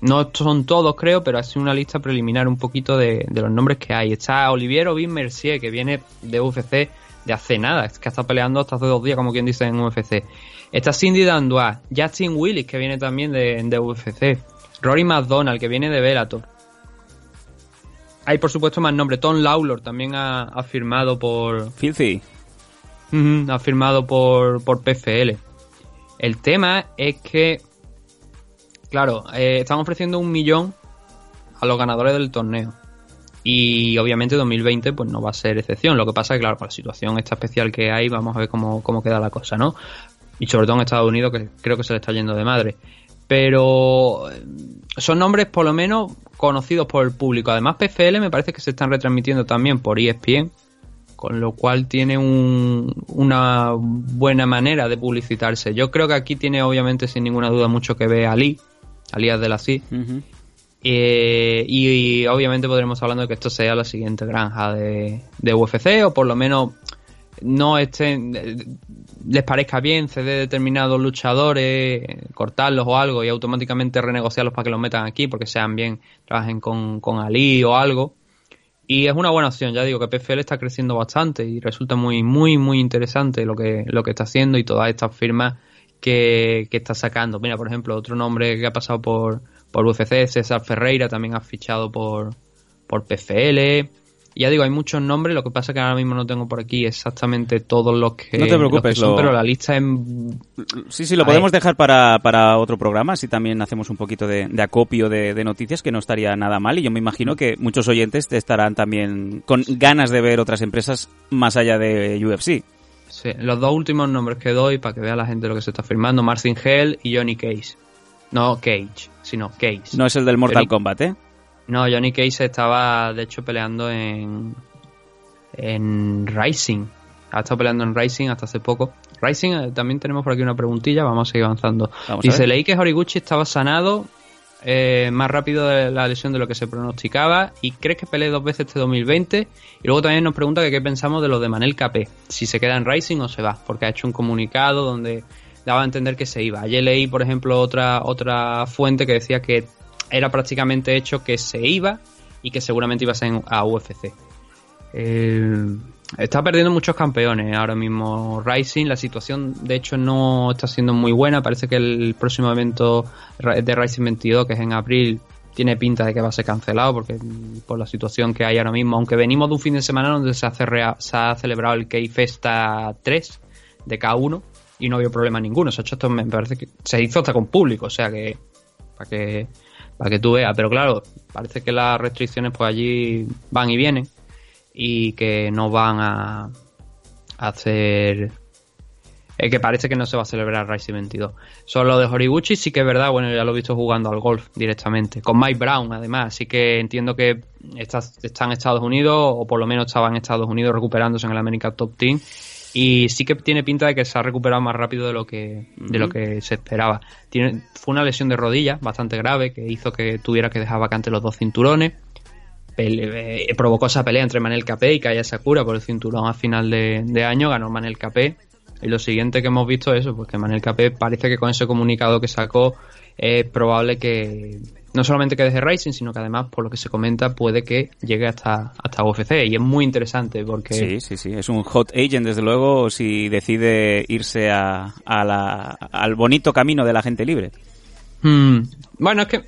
no son todos, creo, pero así una lista preliminar un poquito de, los nombres que hay. Está Olivier Ovin Mercier, que viene de UFC de hace nada, es que ha estado peleando hasta hace dos días, como quien dice en UFC. Está Cindy Dandois, Justin Willis, que viene también de, UFC. Rory McDonald, que viene de Bellator. Hay, por supuesto, más nombres. Tom Lawlor también ha, firmado por. Filthy. ha firmado por, por PFL. El tema es que, claro, eh, están ofreciendo un millón a los ganadores del torneo. Y obviamente 2020 pues no va a ser excepción. Lo que pasa es que, claro, con la situación esta especial que hay, vamos a ver cómo, cómo queda la cosa, ¿no? Y sobre todo en Estados Unidos, que creo que se le está yendo de madre. Pero eh, son nombres por lo menos conocidos por el público. Además, PFL me parece que se están retransmitiendo también por ESPN con lo cual tiene una buena manera de publicitarse. Yo creo que aquí tiene obviamente sin ninguna duda mucho que ver Ali, Alias de la CI. Eh, y, obviamente podremos hablando de que esto sea la siguiente granja de, de UFC o por lo menos no estén les parezca bien ceder determinados luchadores, cortarlos o algo y automáticamente renegociarlos para que los metan aquí porque sean bien, trabajen con, con Ali o algo y es una buena opción, ya digo que PFL está creciendo bastante y resulta muy, muy, muy interesante lo que, lo que está haciendo y todas estas firmas que, que está sacando. Mira, por ejemplo, otro nombre que ha pasado por, por UFC, César Ferreira, también ha fichado por, por PFL ya digo, hay muchos nombres, lo que pasa es que ahora mismo no tengo por aquí exactamente todos los que, no te preocupes, pero la lista es... Sí, sí, lo podemos dejar para, para otro programa, si también hacemos un poquito de, acopio de, noticias, que no estaría nada mal, y yo me imagino que muchos oyentes estarán también con ganas de ver otras empresas más allá de UFC. Sí, los dos últimos nombres que doy para que vea la gente lo que se está firmando, Marcin Hell y Johnny Cage. No Cage, sino Cage. No es el del Mortal Kombat, ¿eh? No, Johnny Case estaba de hecho peleando en en Rising. Ha estado peleando en Rising hasta hace poco. Rising, eh, también tenemos por aquí una preguntilla, vamos a seguir avanzando. Dice, leí que Horiguchi estaba sanado eh, más rápido de la lesión de lo que se pronosticaba y crees que pelee dos veces este 2020. Y luego también nos pregunta que qué pensamos de lo de Manel Capé, si se queda en Rising o se va, porque ha hecho un comunicado donde daba a entender que se iba. Ayer leí, por ejemplo, otra, otra fuente que decía que era prácticamente hecho que se iba y que seguramente iba a ser a UFC. Eh, está perdiendo muchos campeones ahora mismo Rising. La situación, de hecho, no está siendo muy buena. Parece que el próximo evento de Rising 22, que es en abril, tiene pinta de que va a ser cancelado porque por la situación que hay ahora mismo. Aunque venimos de un fin de semana donde se, se ha celebrado el K-Festa 3 de K1 y no había problema ninguno. Se, ha hecho esto, me parece que se hizo hasta con público, o sea que para que para que tú veas. Pero claro, parece que las restricciones pues allí van y vienen y que no van a, hacer eh, que parece que no se va a celebrar Rising 22. Solo de Horiguchi sí que es verdad, bueno, ya lo he visto jugando al golf directamente, con Mike Brown además, así que entiendo que está, está en Estados Unidos, o por lo menos estaba en Estados Unidos recuperándose en el American Top Team, y sí que tiene pinta de que se ha recuperado más rápido de lo que, de lo que se esperaba. Tiene, fue una lesión de rodilla bastante grave que hizo que tuviera que dejar vacante los dos cinturones. Eh, provocó esa pelea entre Manel Capé y Kaya Sakura por el cinturón a final de, año, ganó Manel Capé. Y lo siguiente que hemos visto es eso, pues que Manel Capé parece que con ese comunicado que sacó es probable que no solamente que deje Racing, sino que además, por lo que se comenta, puede que llegue hasta, hasta UFC. Y es muy interesante porque... Sí, sí, sí. Es un hot agent, desde luego, si decide irse a, la, al bonito camino de la gente libre. Hmm. Bueno, es que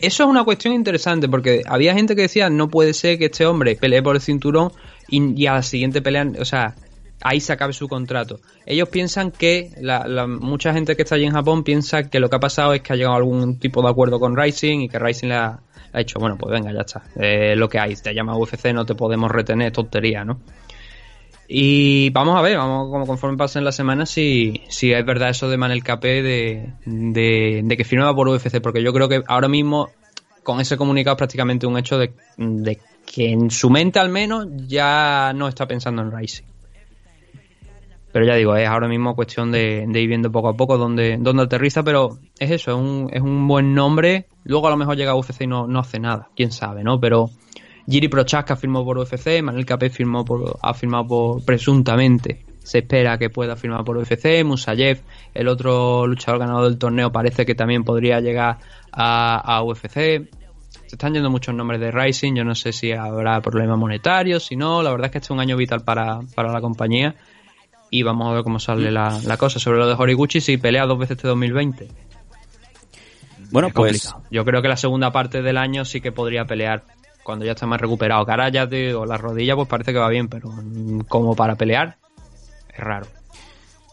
eso es una cuestión interesante porque había gente que decía no puede ser que este hombre pelee por el cinturón y, y a la siguiente pelea, o sea, ahí se acabe su contrato. Ellos piensan que, la, mucha gente que está allí en Japón piensa que lo que ha pasado es que ha llegado algún tipo de acuerdo con Rising y que Rising le ha, dicho, bueno, pues venga, ya está, eh, lo que hay, te llama UFC, no te podemos retener, tontería, ¿no? Y vamos a ver, vamos como conforme pasen las semanas si, si es verdad eso de Manel Capé de, de, que firmaba por UFC, porque yo creo que ahora mismo con ese comunicado es prácticamente un hecho de, de que en su mente al menos ya no está pensando en Rising. Pero ya digo, es ahora mismo cuestión de, ir viendo poco a poco dónde, dónde aterriza, pero es eso, es un, es un buen nombre. Luego a lo mejor llega a UFC y no, no hace nada, quién sabe, ¿no? Pero Giri Prochaska firmó por UFC, Manuel Capé firmó por, ha firmado por, presuntamente, se espera que pueda firmar por UFC, Musayev, el otro luchador ganador del torneo, parece que también podría llegar a, UFC. Se están yendo muchos nombres de Rising, yo no sé si habrá problemas monetarios, si no, la verdad es que este es un año vital para, para la compañía y vamos a ver cómo sale la, cosa. Sobre lo de Horiguchi, si pelea dos veces este 2020. Bueno, pues yo creo que la segunda parte del año sí que podría pelear cuando ya está más recuperado. Cara ya o la rodilla, pues parece que va bien, pero como para pelear, es raro.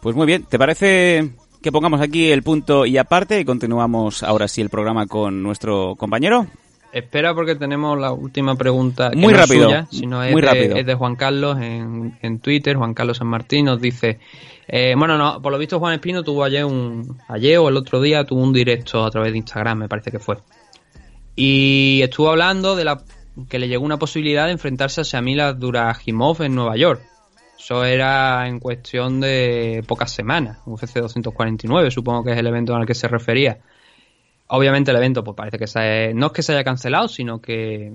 Pues muy bien, ¿te parece que pongamos aquí el punto y aparte y continuamos ahora sí el programa con nuestro compañero? Espera porque tenemos la última pregunta. muy rápido. Es sino es, de, es de Juan Carlos en, en, Twitter. Juan Carlos San Martín nos dice: eh, Bueno, no, por lo visto, Juan Espino tuvo ayer un. Ayer o el otro día tuvo un directo a través de Instagram, me parece que fue. Y estuvo hablando de la que le llegó una posibilidad de enfrentarse a Shamila Durajimov en Nueva York. Eso era en cuestión de pocas semanas. UFC 249, supongo que es el evento al que se refería. Obviamente el evento, pues parece que se, no es que se haya cancelado, sino que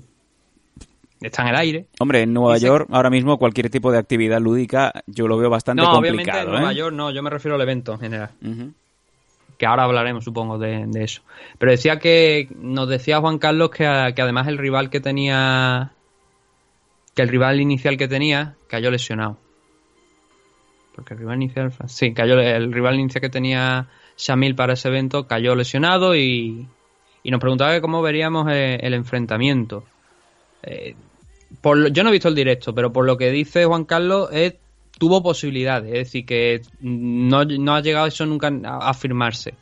está en el aire. Hombre, en Nueva York ahora mismo cualquier tipo de actividad lúdica yo lo veo bastante no, complicado. Obviamente en Nueva ¿eh? York no, yo me refiero al evento en general. Que ahora hablaremos, supongo, de, eso. Pero decía que, nos decía Juan Carlos que, que además el rival que tenía, que el rival inicial que tenía cayó lesionado. Porque el rival inicial, sí, cayó, el rival inicial que tenía Shamil para ese evento cayó lesionado y, nos preguntaba cómo veríamos eh, el, enfrentamiento. Eh, por, yo no he visto el directo, pero por lo que dice Juan Carlos, tuvo posibilidades, es decir, que no, ha llegado eso nunca a, firmarse.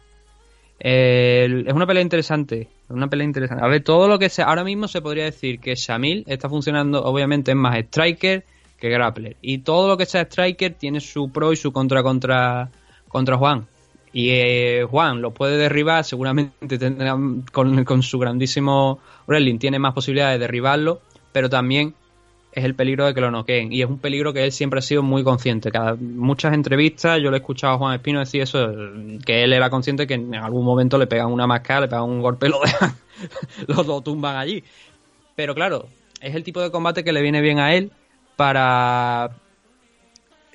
es una pelea interesante, una pelea interesante. A ver, todo lo que se, ahora mismo se podría decir que Shamil está funcionando, obviamente es más striker que grappler. Y todo lo que sea striker tiene su pro y su contra contra, contra Juan. Y eh, Juan lo puede derribar, seguramente tendrá, con, su grandísimo wrestling tiene más posibilidades de derribarlo, pero también es el peligro de que lo noqueen. Y es un peligro que él siempre ha sido muy consciente. Cada muchas entrevistas yo le he escuchado a Juan Espino decir eso, que él era consciente que en algún momento le pegan una máscara, le pegan un golpe, lo dejan, lo tumban allí. Pero claro, es el tipo de combate que le viene bien a él para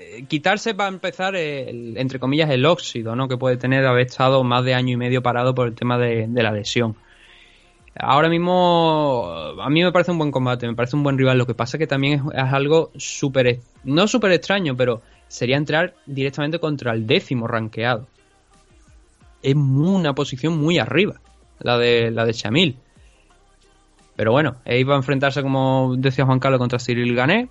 eh, quitarse para empezar, entre comillas, el óxido ¿no? que puede tener haber estado más de año y medio parado por el tema de, la lesión. Ahora mismo, a mí me parece un buen combate, me parece un buen rival. Lo que pasa es que también es, algo súper, no súper extraño, pero sería entrar directamente contra el décimo rankeado. Es una posición muy arriba, la de, la de Chamil. Pero bueno, iba a enfrentarse, como decía Juan Carlos, contra Cyril Gané.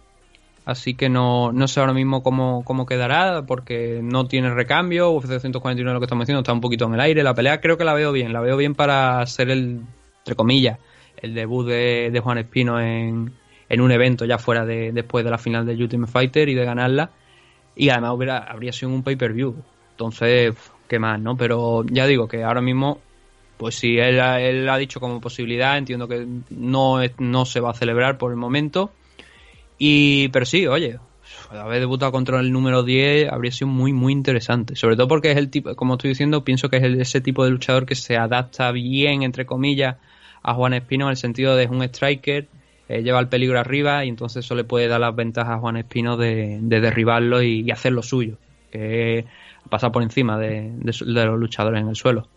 Así que no, no sé ahora mismo cómo, cómo quedará, porque no tiene recambio. UFC 249, lo que estamos diciendo, está un poquito en el aire. La pelea creo que la veo bien, la veo bien para ser el, entre comillas, el debut de, de Juan Espino en, en, un evento ya fuera de después de la final de Ultimate Fighter y de ganarla. Y además hubiera, habría sido un pay-per-view. Entonces, qué más, ¿no? Pero ya digo que ahora mismo pues si él, él, ha dicho como posibilidad, entiendo que no, no se va a celebrar por el momento. Y, pero sí, oye, haber debutado contra el número 10 habría sido muy, muy interesante. Sobre todo porque es el tipo, como estoy diciendo, pienso que es ese tipo de luchador que se adapta bien, entre comillas, a Juan Espino en el sentido de es un striker, eh, lleva el peligro arriba y entonces eso le puede dar las ventajas a Juan Espino de, de derribarlo y, hacer lo suyo, que pasar por encima de, de los luchadores en el suelo.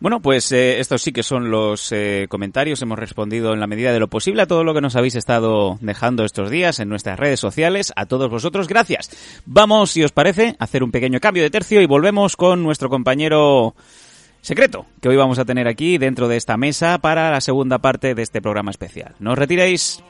Bueno, pues eh, estos sí que son los eh, comentarios. Hemos respondido en la medida de lo posible a todo lo que nos habéis estado dejando estos días en nuestras redes sociales. A todos vosotros, gracias. Vamos, si os parece, a hacer un pequeño cambio de tercio y volvemos con nuestro compañero secreto que hoy vamos a tener aquí dentro de esta mesa para la segunda parte de este programa especial. No retiréis.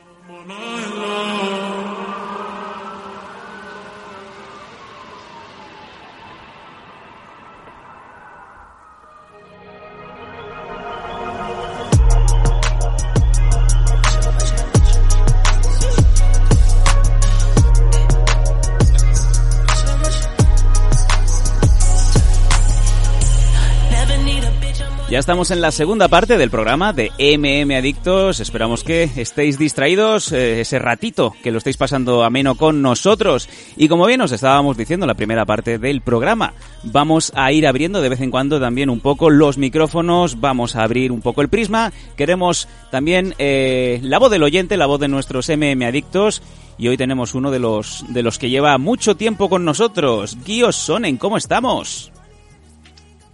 Ya estamos en la segunda parte del programa de MM Adictos. Esperamos que estéis distraídos eh, ese ratito, que lo estéis pasando ameno con nosotros. Y como bien os estábamos diciendo en la primera parte del programa, vamos a ir abriendo de vez en cuando también un poco los micrófonos, vamos a abrir un poco el prisma. Queremos también eh, la voz del oyente, la voz de nuestros MM Adictos. Y hoy tenemos uno de los, de los que lleva mucho tiempo con nosotros. Guíos Sonen, ¿cómo estamos?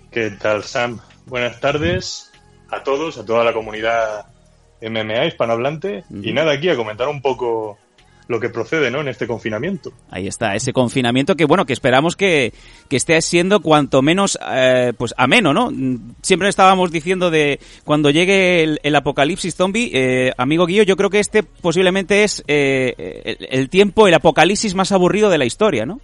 ¿Qué tal, Sam? Buenas tardes a todos, a toda la comunidad MMA hispanohablante. Uh -huh. Y nada, aquí a comentar un poco lo que procede ¿no? en este confinamiento. Ahí está, ese confinamiento que bueno, que esperamos que, que esté siendo cuanto menos eh, pues ameno, ¿no? Siempre estábamos diciendo de cuando llegue el, el apocalipsis zombie, eh, amigo Guillo, yo creo que este posiblemente es eh, el, el tiempo, el apocalipsis más aburrido de la historia, ¿no?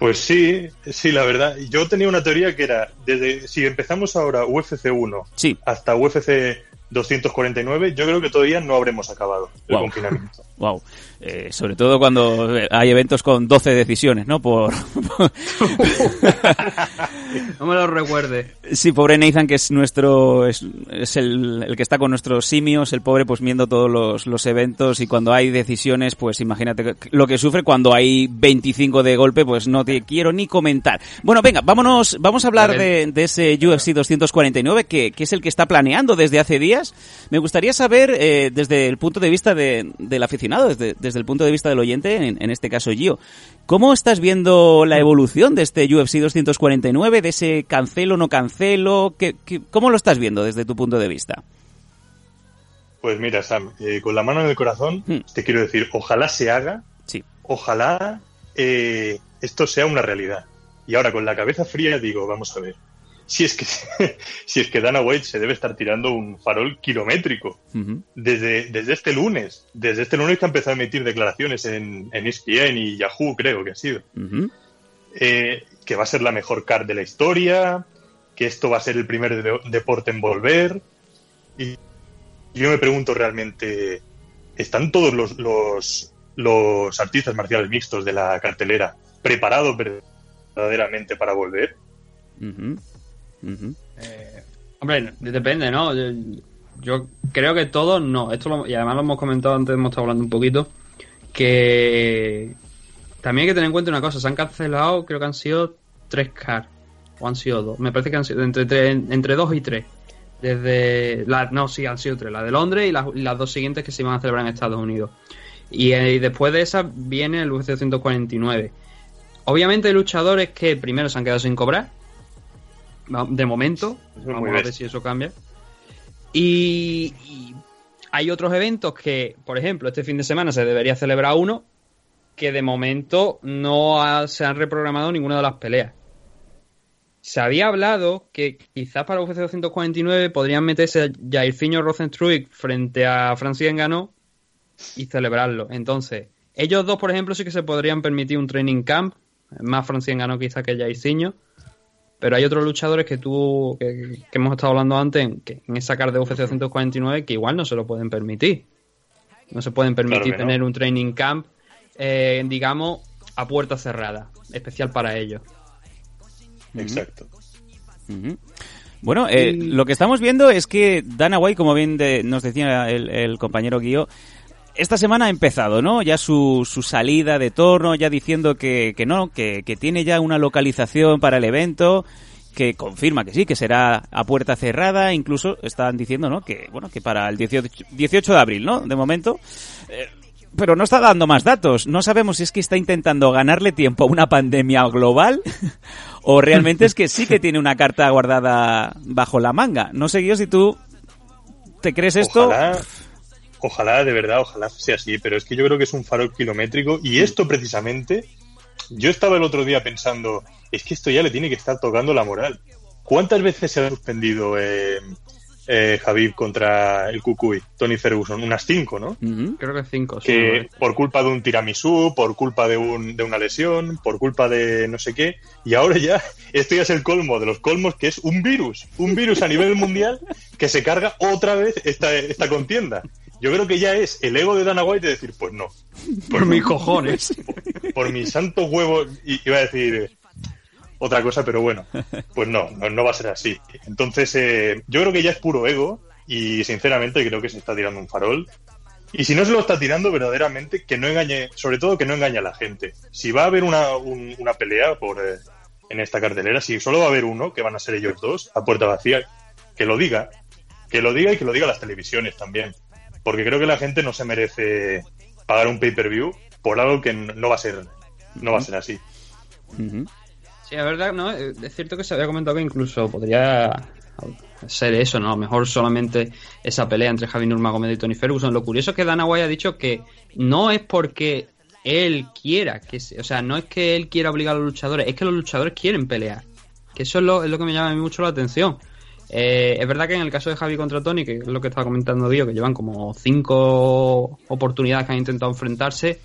Pues sí, sí, la verdad. Yo tenía una teoría que era, desde si empezamos ahora UFC 1 sí. hasta UFC 249, yo creo que todavía no habremos acabado el wow. confinamiento. Wow. Eh, sobre todo cuando hay eventos con 12 decisiones, ¿no? Por... no me lo recuerde. Sí, pobre Nathan, que es nuestro, es, es el, el, que está con nuestros simios, el pobre pues viendo todos los, los, eventos y cuando hay decisiones, pues imagínate lo que sufre cuando hay 25 de golpe, pues no te quiero ni comentar. Bueno, venga, vámonos, vamos a hablar de, de, ese UFC 249, que, que, es el que está planeando desde hace días. Me gustaría saber, eh, desde el punto de vista de, del aficionado, desde, desde el punto de vista del oyente, en, en, este caso Gio. ¿Cómo estás viendo la evolución de este UFC 249, de ese cancelo no cancelo? ¿Qué, qué, cómo lo estás viendo desde tu punto de vista? Pues mira, Sam, eh, con la mano en el corazón, hmm. te quiero decir, ojalá se haga, sí. ojalá eh, esto sea una realidad. Y ahora con la cabeza fría digo, vamos a ver, si es que si es que Dana White se debe estar tirando un farol kilométrico uh -huh. desde, desde este lunes desde este lunes que ha empezado a emitir declaraciones en, en ESPN y Yahoo creo que ha sido uh -huh. eh, que va a ser la mejor card de la historia que esto va a ser el primer de, deporte en volver y yo me pregunto realmente están todos los, los los artistas marciales mixtos de la cartelera preparados verdaderamente para volver uh -huh. Eh, hombre, depende, ¿no? Yo, creo que todos no. Esto lo, y además lo hemos comentado antes, hemos estado hablando un poquito. Que también hay que tener en cuenta una cosa: se han cancelado, creo que han sido tres cars. O han sido dos. Me parece que han sido entre, tres, entre dos y tres. Desde. La, no, sí, han sido tres. La de Londres y, la, y las dos siguientes que se iban a celebrar en Estados Unidos. Y, eh, después de esa viene el UFC 249. Obviamente hay luchadores que primero se han quedado sin cobrar De momento, vamos a ver si eso cambia. Y, y, hay otros eventos que, por ejemplo, este fin de semana se debería celebrar uno que de momento no se han reprogramado ninguna de las peleas. Se había hablado que quizás para UFC 249 podrían meterse Jairzinho Rosenstruik frente a Francis Engano y celebrarlo. Entonces, ellos dos, por ejemplo, sí que se podrían permitir un training camp. Más Francis Engano quizás que Jairzinho. Pero hay otros luchadores que tú, que, hemos estado hablando antes, que en esa carta de UFC 249 que igual no se lo pueden permitir. No se pueden permitir tener un training camp eh, digamos, a puerta cerrada, especial para ellos. Exacto. Bueno, eh, lo que estamos viendo es que Dana White, como bien nos decía el, compañero Guío, esta semana ha empezado, ¿no? Ya su, su salida de torno, ya diciendo que, que no, que, que, tiene ya una localización para el evento, que confirma que sí, que será a puerta cerrada, incluso están diciendo, ¿no? Que, bueno, que para el 18, 18 de abril, ¿no? De momento. Eh, pero no está dando más datos. No sabemos si es que está intentando ganarle tiempo a una pandemia global o realmente es que sí que tiene una carta guardada bajo la manga. No sé yo si tú te crees esto. Ojalá, de verdad, ojalá sea así, pero es que yo creo que es un farol kilométrico y esto precisamente, yo estaba el otro día pensando, es que esto ya le tiene que estar tocando la moral. ¿Cuántas veces se ha suspendido eh, eh, Javib contra el Cucuy, Tony Ferguson, unas cinco, ¿no? Creo que cinco. Que por culpa de un tiramisú, por culpa de, un, de una lesión, por culpa de no sé qué, y ahora ya esto ya es el colmo de los colmos, que es un virus, un virus a nivel mundial que se carga otra vez esta, esta contienda. Yo creo que ya es el ego de Dana White de decir, pues no. Por, mis cojones. Por, por mis santos huevos, y iba a decir, otra cosa, pero bueno, pues no, no, va a ser así. Entonces, eh, yo creo que ya es puro ego y sinceramente creo que se está tirando un farol. Y si no se lo está tirando verdaderamente, que no engañe, sobre todo que no engañe a la gente. Si va a haber una, una pelea por eh, en esta cartelera, si solo va a haber uno, que van a ser ellos dos, a puerta vacía, que lo diga. Que lo diga y que lo diga las televisiones también. Porque creo que la gente no se merece pagar un pay-per-view por algo que no va a ser, no va a ser así. Sí, es verdad, ¿no? Eh, es cierto que se había comentado que incluso podría ser eso, ¿no? A lo mejor solamente esa pelea entre Javi Nurmagomedov y Tony Ferguson. Lo curioso es que Dana White ha dicho que no es porque él quiera, que o sea, no es que él quiera obligar a los luchadores, es que los luchadores quieren pelear. Que eso es lo, es lo que me llama a mí mucho la atención. Eh, es verdad que en el caso de Javi contra Tony, que es lo que estaba comentando Dio, que llevan como cinco oportunidades que han intentado enfrentarse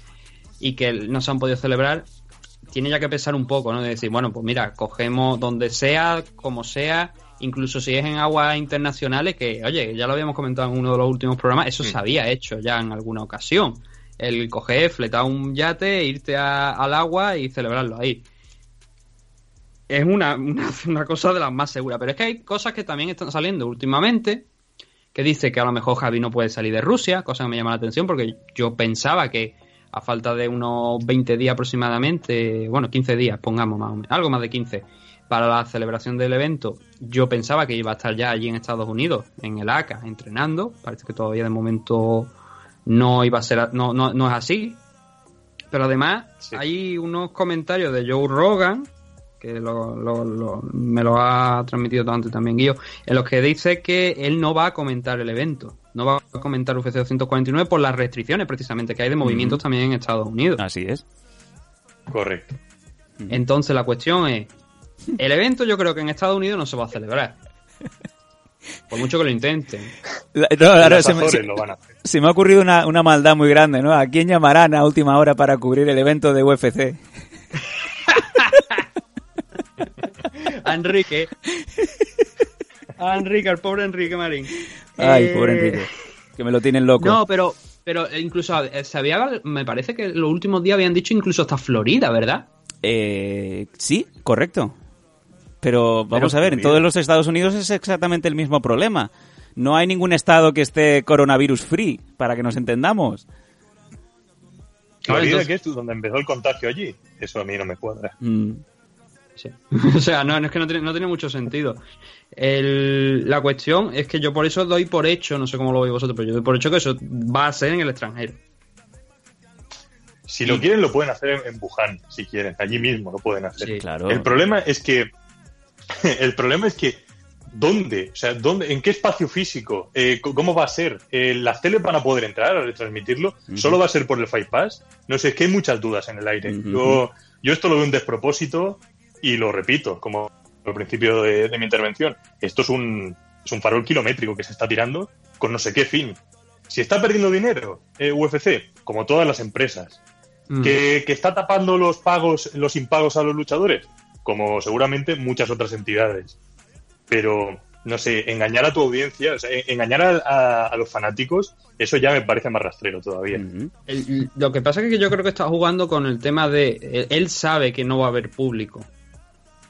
y que no se han podido celebrar, tiene ya que pensar un poco, ¿no? De decir, bueno, pues mira, cogemos donde sea, como sea, incluso si es en aguas internacionales, que, oye, ya lo habíamos comentado en uno de los últimos programas, eso se había hecho ya en alguna ocasión. El coger, fletar un yate, irte al agua y celebrarlo ahí. Es una, una, cosa de las más seguras. Pero es que hay cosas que también están saliendo últimamente, que dice que a lo mejor Javi no puede salir de Rusia, cosa que me llama la atención porque yo pensaba que a falta de unos 20 días aproximadamente, bueno, 15 días, pongamos más o menos, algo más de 15, para la celebración del evento, yo pensaba que iba a estar ya allí en Estados Unidos, en el ACA, entrenando. Parece que todavía de momento no iba a ser, no, no, no es así. Pero además hay unos comentarios de Joe Rogan, que me lo ha transmitido antes también Guillo, en los que dice que él no va a comentar el evento no va a comentar UFC 249 por las restricciones precisamente que hay de movimientos también en Estados Unidos. Así es. Correcto. Entonces la cuestión es, el evento yo creo que en Estados Unidos no se va a celebrar. Por mucho que lo intenten. se, me, ha ocurrido una, una, maldad muy grande, ¿no? ¿A quién llamarán a última hora para cubrir el evento de UFC? A Enrique. A Enrique, al pobre Enrique Marín. Ay, pobre eh, Enrique. Que me lo tienen loco. No, pero, pero incluso se me parece que los últimos días habían dicho incluso hasta Florida, ¿verdad? Eh, sí, correcto. Pero vamos a ver, en todos los Estados Unidos es exactamente el mismo problema. No hay ningún estado que esté coronavirus free, para que nos entendamos. Florida, que es donde empezó el contagio allí. Eso a mí no me cuadra. Mm. o sea, no, es que no tiene, no tiene mucho sentido. la cuestión es que yo por eso doy por hecho, no sé cómo lo veis vosotros, pero yo doy por hecho que eso va a ser en el extranjero. Si lo quieren, lo pueden hacer en Wuhan, si quieren. Allí mismo lo pueden hacer. claro. El problema es que el problema es que ¿Dónde? O sea, ¿dónde, ¿en qué espacio físico? Eh, ¿Cómo va a ser? Eh, ¿Las teles van a poder entrar a retransmitirlo? ¿Solo va a ser por el Fight Pass? No sé, es que hay muchas dudas en el aire. yo, yo esto lo veo un despropósito y lo repito, como al principio de, mi intervención. Esto es un, es un farol kilométrico que se está tirando con no sé qué fin. Si está perdiendo dinero eh, UFC, como todas las empresas, que, que está tapando los pagos, los impagos a los luchadores, como seguramente muchas otras entidades pero no sé, engañar a tu audiencia, o sea, engañar a, los fanáticos, eso ya me parece más rastrero todavía. lo que pasa es que yo creo que está jugando con el tema de. Él sabe que no va a haber público.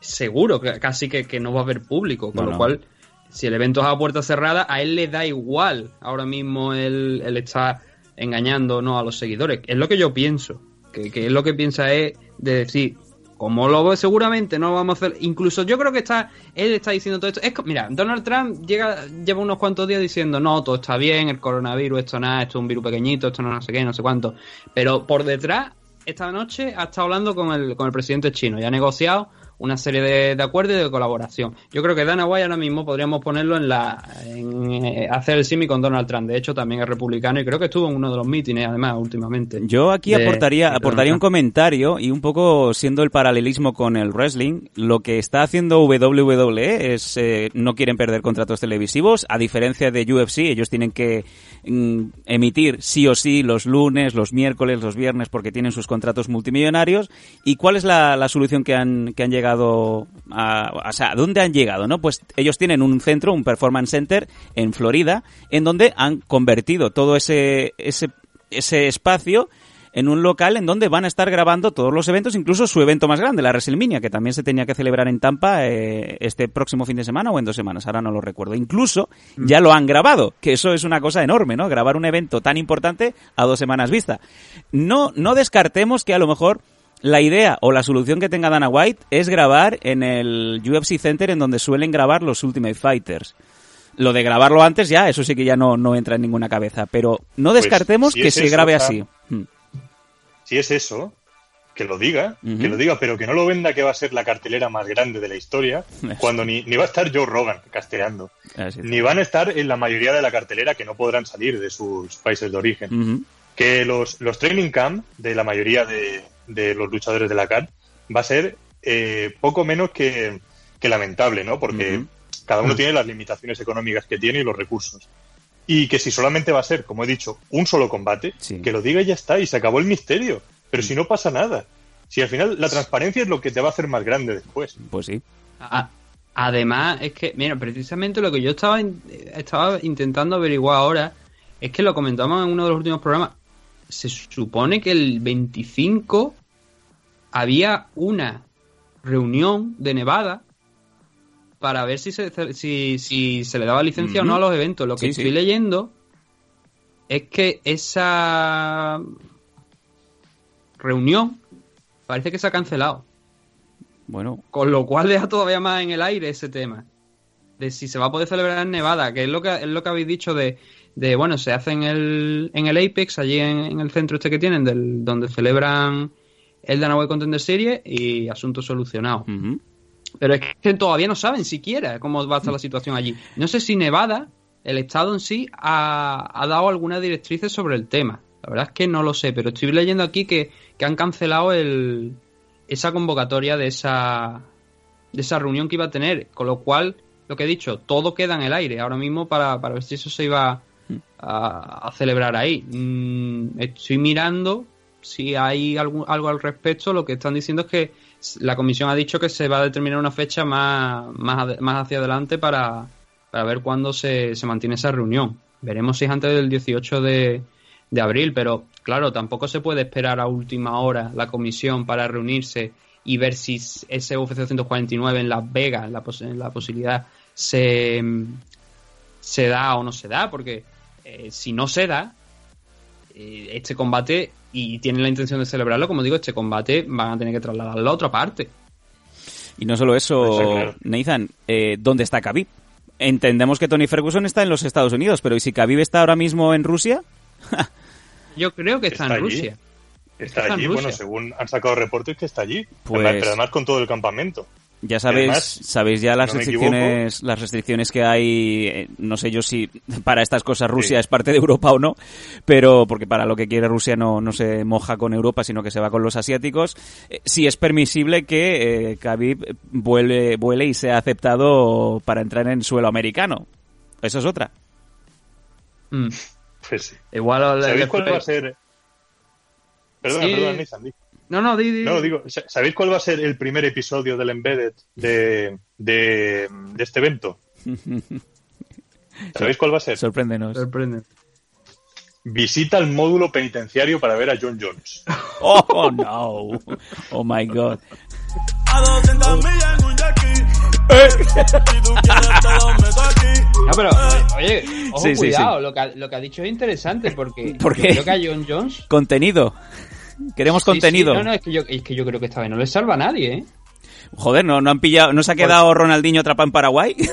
Seguro que casi que, no va a haber público. Con lo cual, si el evento es a puerta cerrada, a él le da igual ahora mismo él, está engañando no a los seguidores. Es lo que yo pienso. Que, que es lo que piensa es de decir, como lo ve seguramente no lo vamos a hacer. Incluso yo creo que está, él está diciendo todo esto. Es, mira, Donald Trump llega, lleva unos cuantos días diciendo, no, todo está bien, el coronavirus, esto nada, esto es un virus pequeñito, esto no, no sé qué, no sé cuánto. Pero por detrás, esta noche ha estado hablando con el, con el presidente chino y ha negociado una serie de, acuerdos y de colaboración. Yo creo que Dana White ahora mismo podríamos ponerlo en la en, eh, hacer el simi con Donald Trump. De hecho, también es republicano y creo que estuvo en uno de los mítines, además, últimamente. Yo aquí aportaría, aportaría un comentario y un poco siendo el paralelismo con el wrestling, lo que está haciendo WWE es eh, no quieren perder contratos televisivos, a diferencia de UFC, ellos tienen que mm, emitir sí o sí los lunes, los miércoles, los viernes, porque tienen sus contratos multimillonarios. ¿Y cuál es la, la solución que han, que han llegado a, o sea, ¿dónde han llegado? ¿no? Pues ellos tienen un centro, un performance center en Florida, en donde han convertido todo ese, ese, ese espacio en un local en donde van a estar grabando todos los eventos, incluso su evento más grande, la WrestleMania, que también se tenía que celebrar en Tampa eh, este próximo fin de semana o en dos semanas, ahora no lo recuerdo. Incluso mm. ya lo han grabado, que eso es una cosa enorme, ¿no? Grabar un evento tan importante a dos semanas vista. No, no descartemos que a lo mejor la idea o la solución que tenga Dana White es grabar en el UFC Center en donde suelen grabar los Ultimate Fighters. Lo de grabarlo antes ya, eso sí que ya no, no entra en ninguna cabeza, pero no pues, descartemos que se grabe así. Hmm. Si es eso, que lo diga, que lo diga, pero que no lo venda que va a ser la cartelera más grande de la historia, cuando ni, ni, va a estar Joe Rogan casteando, ni van a estar en la mayoría de la cartelera que no podrán salir de sus países de origen. Que los, los training camp de la mayoría de, de los luchadores de la CAR va a ser eh, poco menos que, lamentable, ¿no? Porque cada uno tiene las limitaciones económicas que tiene y los recursos. Y que si solamente va a ser, como he dicho, un solo combate, que lo diga y ya está, y se acabó el misterio. Pero si no pasa nada. Si al final la transparencia es lo que te va a hacer más grande después. Pues sí. además, es que, mira, precisamente lo que yo estaba, estaba intentando averiguar ahora es que lo comentamos en uno de los últimos programas se supone que el 25 había una reunión de Nevada para ver si se, si, si se le daba licencia o no a los eventos. Lo que estoy leyendo es que esa reunión parece que se ha cancelado. Bueno. Con lo cual deja todavía más en el aire ese tema. De si se va a poder celebrar en Nevada, que es lo que, es lo que habéis dicho de de, bueno, se hace en el, en el Apex, allí en, el centro este que tienen, del, donde celebran el Danaway Contender Series y asunto solucionado. Pero es que todavía no saben siquiera cómo va a estar la situación allí. No sé si Nevada, el estado en sí, ha, ha dado algunas directrices sobre el tema. La verdad es que no lo sé, pero estoy leyendo aquí que, que han cancelado el, esa convocatoria de esa, de esa reunión que iba a tener. Con lo cual, lo que he dicho, todo queda en el aire ahora mismo para, para ver si eso se iba a, celebrar ahí. Mm, estoy mirando si hay algo, algo al respecto. Lo que están diciendo es que la comisión ha dicho que se va a determinar una fecha más, más, más hacia adelante para, para ver cuándo se, se, mantiene esa reunión. Veremos si es antes del 18 de, de abril, pero claro, tampoco se puede esperar a última hora la comisión para reunirse y ver si ese UFC 249 en Las Vegas, la, la posibilidad, se, se da o no se da, porque eh, si no se da, eh, este combate, y tienen la intención de celebrarlo, como digo, este combate van a tener que trasladarlo a otra parte. Y no solo eso, Nathan, eh, ¿dónde está Khabib? Entendemos que Tony Ferguson está en los Estados Unidos, pero ¿y si Khabib está ahora mismo en Rusia? Yo creo que está, en Rusia. Está, allí, bueno, según han sacado reportes que está allí, pues pero además con todo el campamento. Ya sabéis, Además, sabéis ya las si no restricciones, las restricciones que hay. eh, No sé yo si para estas cosas Rusia es parte de Europa o no, pero porque para lo que quiere Rusia no, no se moja con Europa, sino que se va con los asiáticos. Eh, sí es permisible que eh, Khabib vuele, vuele y sea aceptado para entrar en suelo americano. Eso es otra. Mm. Pues sí. Igual ¿Sabéis cuál va a ser? Perdona, Sí. perdona, di. No, no, di, di. No, digo, sa- ¿sabéis cuál va a ser el primer episodio del Embedded de, de, de este evento? ¿Sabéis cuál va a ser? Sorpréndenos. Sorprende. Visita al módulo penitenciario para ver a John Jones. Oh no. Oh my god. A 200 millas en un aquí. No, pero, oye, ojo, Sí, sí, cuidado, Lo, que, ha- lo que ha dicho es interesante porque ¿Por qué? creo que a John Jones... Contenido. Queremos Sí, sí, contenido. no, no, es que, yo, es que yo creo que esta vez no le salva a nadie, ¿eh? Joder, ¿no, no han pillado, ¿no se ha quedado Ronaldinho atrapado en Paraguay?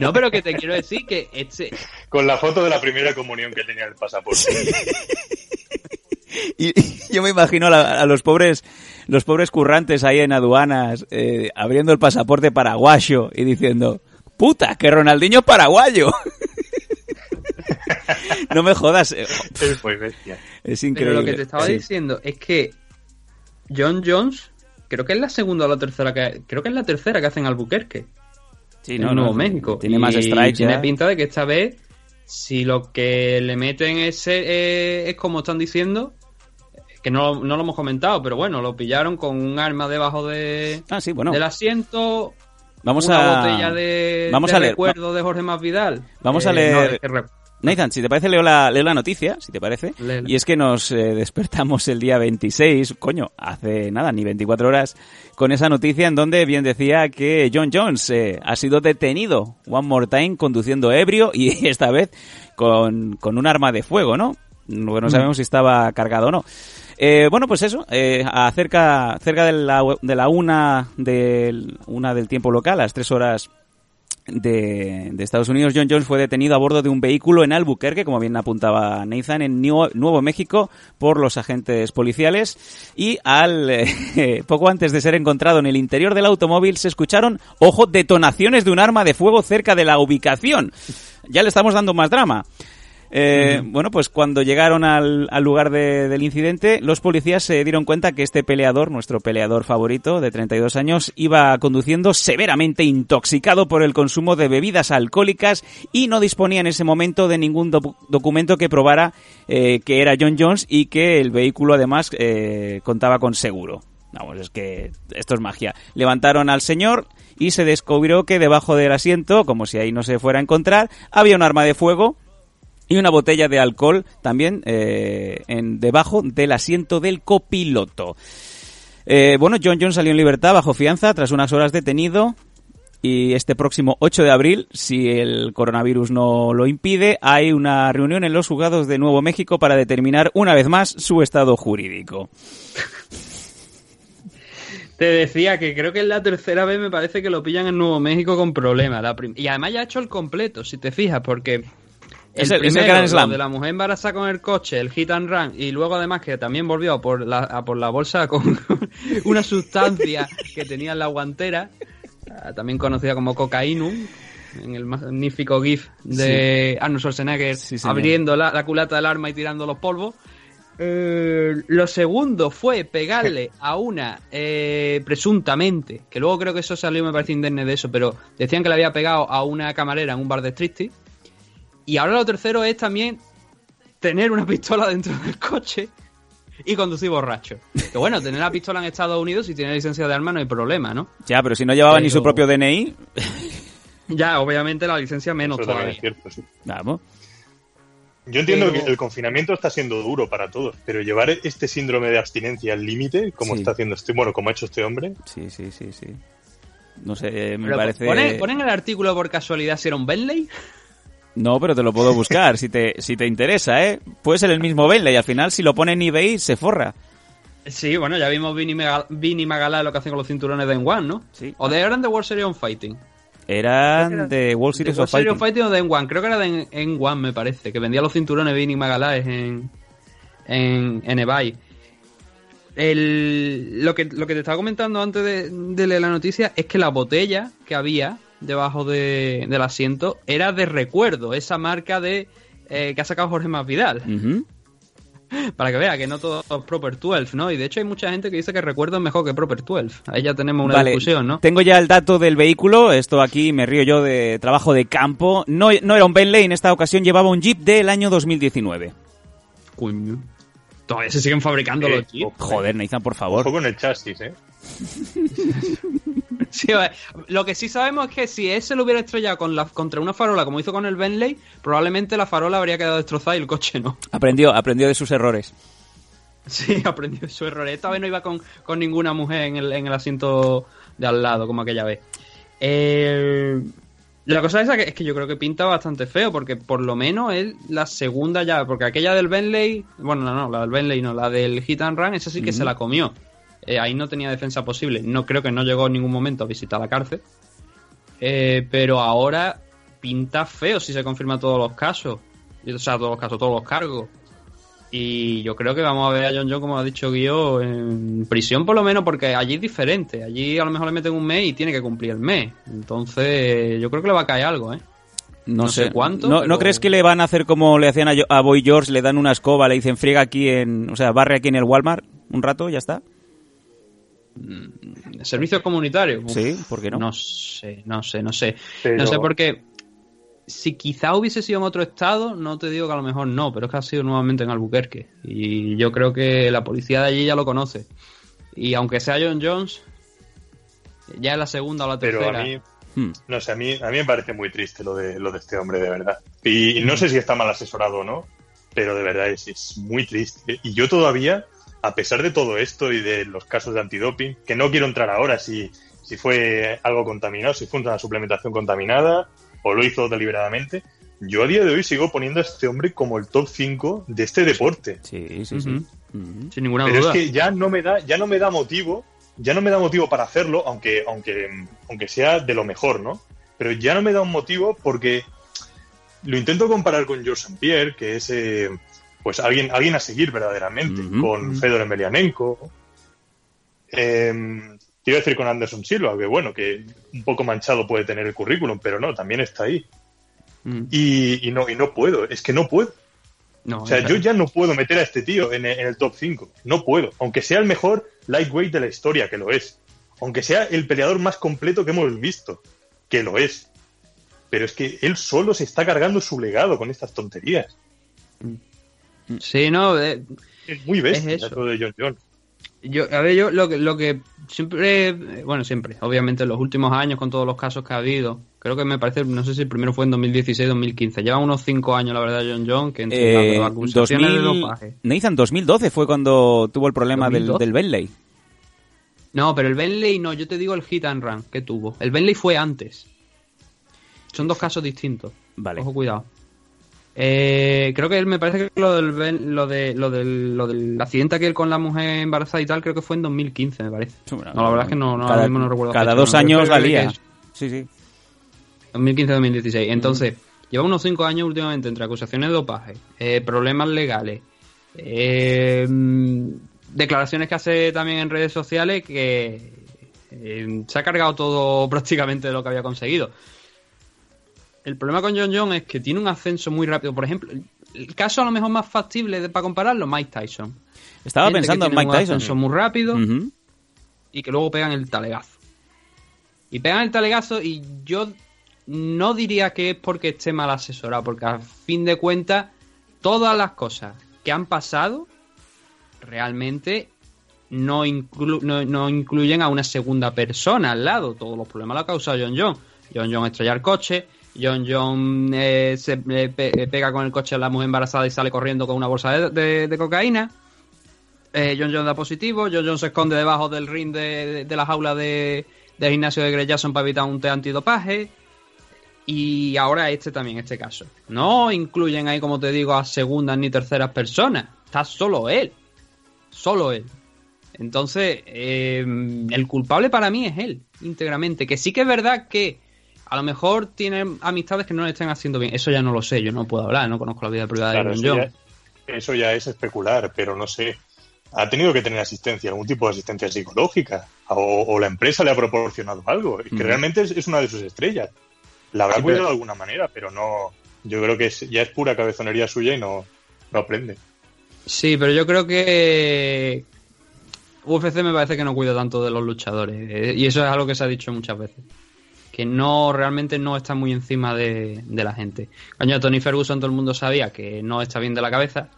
No, pero que te quiero decir que este... Con la foto de la primera comunión que tenía en el pasaporte. Y, y yo me imagino a, la- a los pobres los pobres currantes ahí en aduanas eh, abriendo el pasaporte paraguayo y diciendo puta que Ronaldinho es paraguayo no me jodas eh, Es muy bestia. es Pero increíble lo que te estaba Sí. diciendo es que John Jones, creo que es la segunda o la tercera que... Creo que es la tercera que hacen Albuquerque. Sí, en no, Nuevo no, México. tiene Y más strikes Tiene pinta de que esta vez, si lo que le meten es, eh, es como están diciendo, que no, no lo hemos comentado, pero bueno, lo pillaron con un arma debajo de, ah sí bueno del asiento, vamos una a botella de, vamos de a leer recuerdo de Jorge Masvidal. Vamos a Eh, leer- no, es que re- Nathan, si te parece, leo la, leo la noticia, si te parece. Y es que nos eh, despertamos el día 26, coño, hace nada, ni 24 horas, con esa noticia en donde bien decía que John Jones eh, ha sido detenido, one more time, conduciendo ebrio y esta vez con, con un arma de fuego, ¿no? No, no sabemos si estaba cargado o no. Eh, bueno, pues eso, eh, a cerca, cerca de la, de la una del, una del tiempo local, a las tres horas de, de Estados Unidos, John Jones fue detenido a bordo de un vehículo en Albuquerque, como bien apuntaba Nathan, en Nuevo México por los agentes policiales y al eh, poco antes de ser encontrado en el interior del automóvil se escucharon, ojo, detonaciones de un arma de fuego cerca de la ubicación. Ya le estamos dando más drama. Eh, Bueno, pues cuando llegaron al, al lugar de- del incidente, los policías se dieron cuenta que este peleador, nuestro peleador favorito de 32 años, iba conduciendo severamente intoxicado por el consumo de bebidas alcohólicas y no disponía en ese momento de ningún docu- documento que probara eh, que era John Jones y que el vehículo además eh, contaba con seguro. Vamos, es que esto es magia. Levantaron al señor y se descubrió que debajo del asiento, como si ahí no se fuera a encontrar, había un arma de fuego y una botella de alcohol también eh, debajo del asiento del copiloto. Eh, bueno, John Jones salió en libertad bajo fianza tras unas horas detenido y este próximo 8 de abril, si el coronavirus no lo impide, hay una reunión en los juzgados de Nuevo México para determinar una vez más su estado jurídico. Te decía que creo que es la tercera vez me parece que lo pillan en Nuevo México con problemas. Y además ya ha hecho el completo, si te fijas, porque Es el el- es el primero, Grand Slam. de la mujer embarazada con el coche, el hit and run, y luego además que también volvió a por la, a por la bolsa con una sustancia que tenía en la guantera, ah, también conocida como cocainum, en el magnífico GIF de Arnold Schwarzenegger Sí, abriendo la, la culata del arma y tirando los polvos. Eh, lo segundo fue pegarle a una, eh, presuntamente, que luego creo que eso salió, me parece indemne de eso, pero decían que le había pegado a una camarera en un bar de striptease. Y ahora lo tercero es también tener una pistola dentro del coche y conducir borracho. Que bueno, tener la pistola en Estados Unidos, si tiene licencia de arma, no hay problema, ¿no? Ya, pero si no llevaba ni su propio DNI, Ya, obviamente la licencia menos Eso también todavía. es cierto, sí. vamos. Yo entiendo Pero- que el confinamiento está siendo duro para todos, pero llevar este síndrome de abstinencia al límite, como Sí. está haciendo este, bueno, como ha hecho este hombre, Sí, sí, sí, sí. No sé, me Pero parece... ¿ponen, ponen el artículo por casualidad si era un Bentley? No, pero te lo puedo buscar si te, si te interesa, ¿eh? Puede ser el mismo Bentley y al final si lo pone en eBay se forra. Sí, bueno, ya vimos Vini, Magal Vini Magalá lo que hacen con los cinturones de N1, ¿no? Sí. O de eran de World Series of Fighting. Eran de World ¿De Series World of Series Fighting. of Fighting o de N1? Creo que era de N1, me parece, que vendía los cinturones Vini Magalá en, en, en eBay. el, lo, que, lo que te estaba comentando antes de, de leer la noticia es que la botella que había debajo de- del asiento era de recuerdo, esa marca de eh, que ha sacado Jorge Masvidal. Ujú. Para que vea que no todo es Proper 12, ¿no? Y de hecho hay mucha gente que dice que recuerdo es mejor que Proper 12. Ahí ya tenemos una Vale, discusión, ¿no? tengo ya el dato del vehículo, esto aquí me río yo de trabajo de campo. No, no era un Bentley, en esta ocasión llevaba un Jeep del año 2019. Coño. Todavía se siguen fabricando Eh, los Jeep. Joder, Nathan, por Ojo favor. con el chasis, ¿eh? Sí, lo que sí sabemos es que si ese lo hubiera estrellado con la, contra una farola como hizo con el Bentley, probablemente la farola habría quedado destrozada y el coche no. Aprendió, aprendió de sus errores. Sí, aprendió su error. Esta vez no iba con, con ninguna mujer en el, en el asiento de al lado, como aquella vez. Eh, la cosa esa que, es que yo creo que pinta bastante feo, porque por lo menos es la segunda ya, porque aquella del Bentley, bueno, no, no, la del Bentley no, la del Hit and Run, esa sí que se la comió. Eh, ahí no tenía defensa posible. No creo que no llegó en ningún momento a visitar la cárcel. Eh, pero ahora pinta feo si se confirman todos los casos. O sea, todos los casos, todos los cargos. Y yo creo que vamos a ver a John John, como ha dicho Guillo, en prisión por lo menos, porque allí es diferente. Allí a lo mejor le meten un mes y tiene que cumplir el mes. Entonces, yo creo que le va a caer algo, ¿eh? No, No sé, sé cuánto, ¿No, pero- ¿No crees que le van a hacer como le hacían a Boy George? Le dan una escoba, le dicen friega aquí en. O sea, barre aquí en el Walmart un rato, ya está. Servicios comunitarios. Uf, Sí, ¿por qué no? No sé, no sé, no sé. Pero- No sé porque si quizá hubiese sido en otro estado, no te digo que a lo mejor no, pero es que ha sido nuevamente en Albuquerque. Y yo creo que la policía de allí ya lo conoce. Y aunque sea John Jones, ya es la segunda o la Pero tercera. a mí, Hmm. no sé, a mí, a mí me parece muy triste lo de, lo de este hombre, de verdad. Y, y no sé si está mal asesorado o no, pero de verdad es, es muy triste. Y yo todavía, a pesar de todo esto y de los casos de antidoping, que no quiero entrar ahora si, si fue algo contaminado, si fue una suplementación contaminada o lo hizo deliberadamente, yo a día de hoy sigo poniendo a este hombre como el top 5 de este deporte. Sí, sí, sí. Sin ninguna Pero duda. es que ya no me da, ya no me da motivo, ya no me da motivo para hacerlo, aunque, aunque, aunque sea de lo mejor, ¿no? Pero ya no me da un motivo porque lo intento comparar con George St. Pierre, que es eh, pues alguien, alguien a seguir verdaderamente, con Fedor Emelianenko. Eh, te iba a decir con Anderson Silva, que bueno, que un poco manchado puede tener el currículum, pero no, también está ahí. Mm. Y, y no, y no puedo, es que no puedo. No, O sea, yo ya no puedo meter a este tío en, en el top 5. No puedo. Aunque sea el mejor lightweight de la historia, que lo es. Aunque sea el peleador más completo que hemos visto, que lo es. Pero es que él solo se está cargando su legado con estas tonterías. Sí, no, eh, Es muy bestia Es eso. todo de John John. Yo, a ver, yo lo que, lo que siempre, eh, bueno, siempre, obviamente en los últimos años con todos los casos que ha habido, creo que me parece, no sé si el primero fue en 2016-2015, lleva unos 5 años la verdad John John, que entre Eh, las acusaciones de 2000 dopaje. Nathan, 2012 fue cuando tuvo el problema del, 2012. del Bentley. No, pero el Bentley no, yo te digo el hit and run que tuvo. El Bentley fue antes. Son dos casos distintos. Vale. Ojo, cuidado. Eh, creo que él me parece que lo del, lo, de, lo, del, lo del accidente aquel con la mujer embarazada y tal, creo que fue en 2015, me parece. No, la verdad es que no, no ahora cada, mismo no recuerdo. Cada fecha, dos años creo la que lía. es Sí, sí. 2015-2016. Entonces, lleva unos 5 años últimamente entre acusaciones de dopaje, eh, problemas legales, eh, declaraciones que hace también en redes sociales que eh, se ha cargado todo prácticamente de lo que había conseguido. El problema con John John es que tiene un ascenso muy rápido. Por ejemplo, el- caso a lo mejor más factible de- para compararlo, Mike Tyson. Estaba Gente pensando en tiene Mike un Tyson. muy rápido y que luego pegan el talegazo. Y pegan el talegazo y yo no diría que es porque esté mal asesorado, porque a fin de cuentas todas las cosas que han pasado realmente no, inclu- no, no incluyen a una segunda persona al lado. Todos los problemas los ha causado John John. John John estrella el coche, John John eh, se eh, eh, pega con el coche a la mujer embarazada y sale corriendo con una bolsa de, cocaína. John John da positivo, John John se esconde debajo del ring de, de- la jaula de, del gimnasio de Greg Jackson para evitar un test antidopaje. Y ahora este también, este caso. No incluyen ahí, como te digo, a segundas ni terceras personas. Está solo él. Solo él. Entonces, el culpable para mí es él, íntegramente. Que sí que es verdad que a lo mejor tiene amistades que no le estén haciendo bien. Eso ya no lo sé, yo no puedo hablar, no conozco la vida privada Claro, de John eso John. ya, eso ya es especular, pero no sé. ha tenido que tener asistencia, algún tipo de asistencia psicológica, o, la empresa le ha proporcionado algo, que realmente es, una de sus estrellas. La habrá cuidado de alguna manera, pero no, yo creo que ya es pura cabezonería suya y no, no aprende. Sí, pero yo creo que UFC me parece que no cuida tanto de los luchadores, eh, y eso es algo que se ha dicho muchas veces que no realmente no está muy encima de, la gente. Coño, Tony Ferguson todo el mundo sabía que no está bien de la cabeza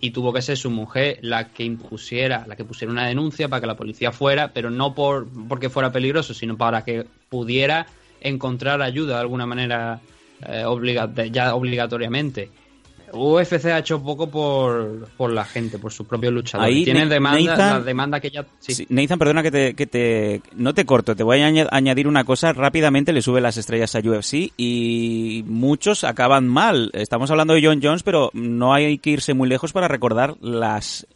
y tuvo que ser su mujer la que impusiera, la que pusiera una denuncia para que la policía fuera, pero no por porque fuera peligroso, sino para que pudiera encontrar ayuda de alguna manera eh, ya obligatoriamente. UFC ha hecho poco por, la gente, por sus propios luchadores. Ahí, Tiene demanda, la demanda que ya... Sí. Nathan, perdona que te, que te... No te corto, te voy a añadir una cosa. Rápidamente le sube las estrellas a UFC y muchos acaban mal. Estamos hablando de John Jones, pero no hay que irse muy lejos para recordar las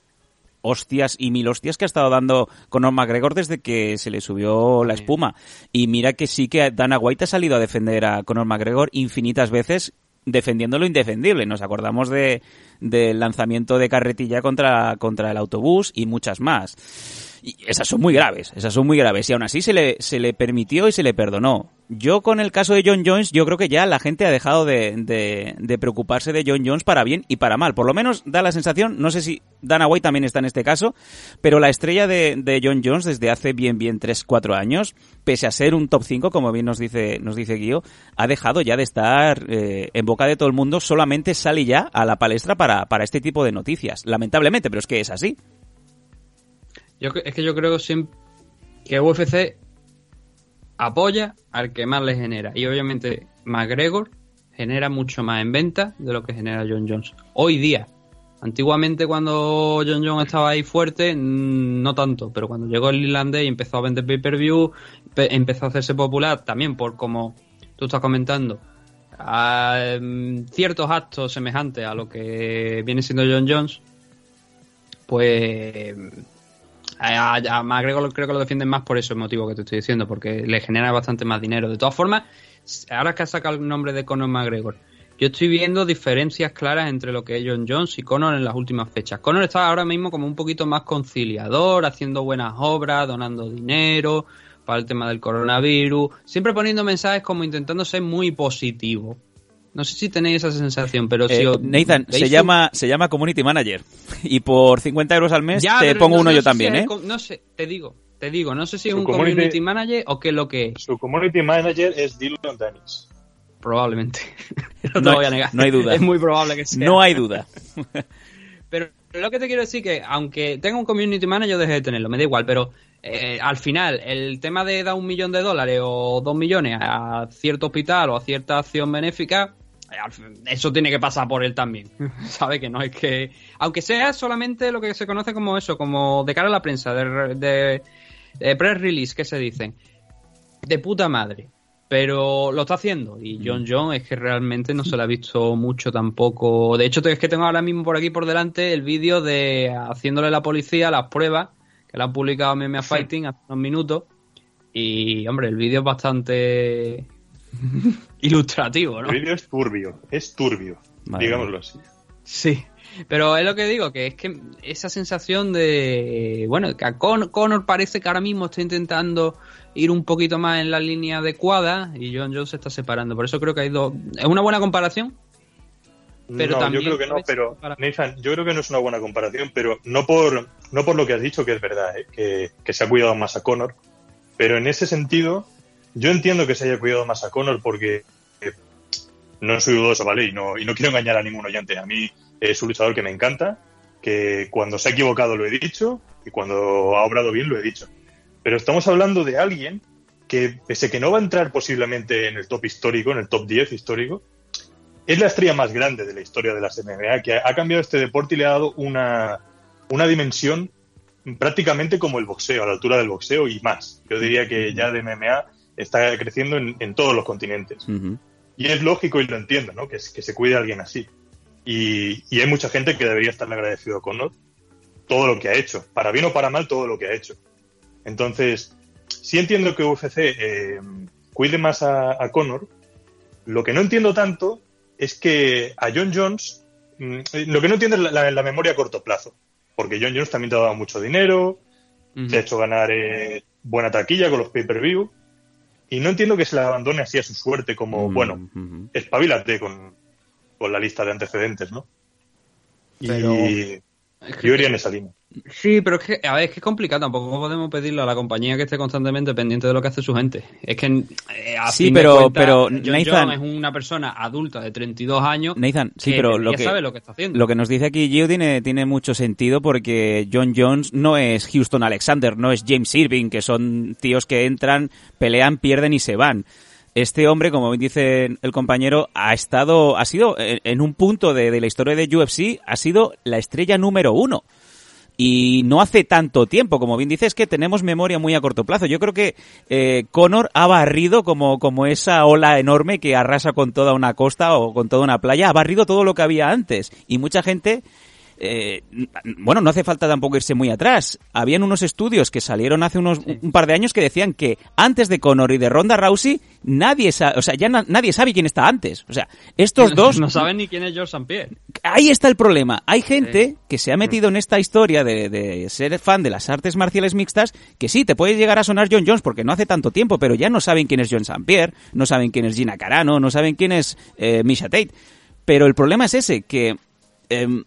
hostias y mil hostias que ha estado dando Conor McGregor desde que se le subió la espuma. Y mira que sí que Dana White ha salido a defender a Conor McGregor infinitas veces defendiendo lo indefendible. Nos acordamos de, del lanzamiento de carretilla contra, contra el autobús y muchas más. Y esas son muy graves, esas son muy graves. Y aún así se le, se le permitió y se le perdonó. Yo con el caso de John Jones, yo creo que ya la gente ha dejado de, de, preocuparse de John Jones para bien y para mal. Por lo menos da la sensación, no sé si Dana White también está en este caso, pero la estrella de, de John Jones desde hace bien, bien 3-4 años, pese a ser un top 5, como bien nos dice, nos dice Guío, ha dejado ya de estar eh, en boca de todo el mundo, solamente sale ya a la palestra para, para este tipo de noticias. Lamentablemente, pero es que es así. Yo, es que yo creo que UFC apoya al que más le genera. Y obviamente McGregor genera mucho más en venta de lo que genera John Jones. Hoy día. Antiguamente cuando John Jones estaba ahí fuerte, mm, no tanto, pero cuando llegó el irlandés y empezó a vender pay-per-view, empezó a hacerse popular también por como tú estás comentando, mm, ciertos actos semejantes a lo que viene siendo John Jones, pues a, a, McGregor creo que lo defienden más por ese motivo que te estoy diciendo, porque le genera bastante más dinero. De todas formas, ahora que ha sacado el nombre de Conor McGregor, yo estoy viendo diferencias claras entre lo que es John Jones y Conor en las últimas fechas. Conor está ahora mismo como un poquito más conciliador, haciendo buenas obras, donando dinero para el tema del coronavirus, siempre poniendo mensajes como intentando ser muy positivo. No sé si tenéis esa sensación, pero si... Eh, Nathan, se llama, se llama Community Manager. Y por 50 euros al mes te pongo uno yo también, ¿eh? No sé, te digo, te digo, no sé si es un community, Manager o qué es lo que es. Su Community Manager es Dylan Dennis. Probablemente. no te voy a negar. No hay duda. Es muy probable que sea. No hay duda. pero lo que te quiero decir que, aunque tenga un Community Manager, deje de tenerlo, me da igual, pero eh, al final, el tema de dar un millón de dólares o dos millones a cierto hospital o a cierta acción benéfica, eso tiene que pasar por él también. ¿Sabe? Que no es que. Aunque sea solamente lo que se conoce como eso, como de cara a la prensa, de, press release, que se dicen. De puta madre. Pero lo está haciendo. Y John mm. John es que realmente no se lo ha visto mucho tampoco. De hecho, es que tengo ahora mismo por aquí por delante el vídeo de haciéndole la policía las pruebas, que lo han publicado MMA Fighting hace unos minutos. Y, hombre, el vídeo es bastante ilustrativo, ¿no? El vídeo es turbio, es turbio, digámoslo así. Sí, pero es lo que digo, que es que esa sensación de, bueno, que a Conor parece que ahora mismo está intentando ir un poquito más en la línea adecuada y John Jones se está separando. Por eso creo que hay dos... ¿Es una buena comparación? Pero no, yo creo que no, pero Nathan, yo creo que no es una buena comparación, pero no por, no por lo que has dicho, que es verdad, ¿eh? que, que se ha cuidado más a Conor, pero en ese sentido yo entiendo que se haya cuidado más a Conor porque eh, no soy dudoso, ¿vale? Y no, y no quiero engañar a ningún oyente. A mí es un luchador que me encanta, que cuando se ha equivocado lo he dicho y cuando ha obrado bien lo he dicho. Pero estamos hablando de alguien que, pese que no va a entrar posiblemente en el top histórico, en el top 10 histórico, es la estrella más grande de la historia de las MMA, que ha cambiado este deporte y le ha dado una, una dimensión prácticamente como el boxeo, a la altura del boxeo y más. Yo diría que ya de MMA está creciendo en, todos los continentes. Y es lógico y lo entiendo, ¿no? Que, que se cuide alguien así. Y, hay mucha gente que debería estarle agradecido a Conor todo lo que ha hecho, para bien o para mal, todo lo que ha hecho. Entonces, sí entiendo que UFC eh, cuide más a, Conor. Lo que no entiendo tanto es que a John Jones, mm, lo que no entiendo es la, la, memoria a corto plazo. Porque John Jones también te ha dado mucho dinero, te ha hecho ganar eh, buena taquilla con los pay-per-view. Y no entiendo que se le abandone así a su suerte, como, Mm, bueno, ujú. espabilate con, con la lista de antecedentes, ¿no? Pero- Y yo iría en esa línea. Sí, pero es que, a ver, es que es complicado. Tampoco podemos pedirle a la compañía que esté constantemente pendiente de lo que hace su gente. Es que, eh, a Sí, fin de pero- cuentas, pero, John Nathan- es una persona adulta de 32 años Nathan, sí, que pero lo ya que, sabe lo que está haciendo. lo que nos dice aquí Gio tiene, tiene mucho sentido porque John Jones no es Houston Alexander, no es James Irving, que son tíos que entran, pelean, pierden y se van. Este hombre, como bien dice el compañero, ha estado, ha sido en, un punto de, la historia de UFC, ha sido la estrella número uno. Y no hace tanto tiempo, como bien dices, que tenemos memoria muy a corto plazo. Yo creo que eh, Conor ha barrido como, como esa ola enorme que arrasa con toda una costa o con toda una playa, ha barrido todo lo que había antes. Y mucha gente, eh, bueno, no hace falta tampoco irse muy atrás. Habían unos estudios que salieron hace unos un par de años que decían que antes de Conor y de Ronda Rousey, nadie sabe, o sea, ya na- nadie sabe quién está antes. O sea, estos dos no saben ni quién es George St. Pierre. ahí está el problema. Hay gente que se ha metido en esta historia de, de ser fan de las artes marciales mixtas, que sí, te puede llegar a sonar John Jones porque no hace tanto tiempo, pero ya no saben quién es John St. Pierre, no saben quién es Gina Carano, no saben quién es eh, Misha Tate. Pero el problema es ese, que em,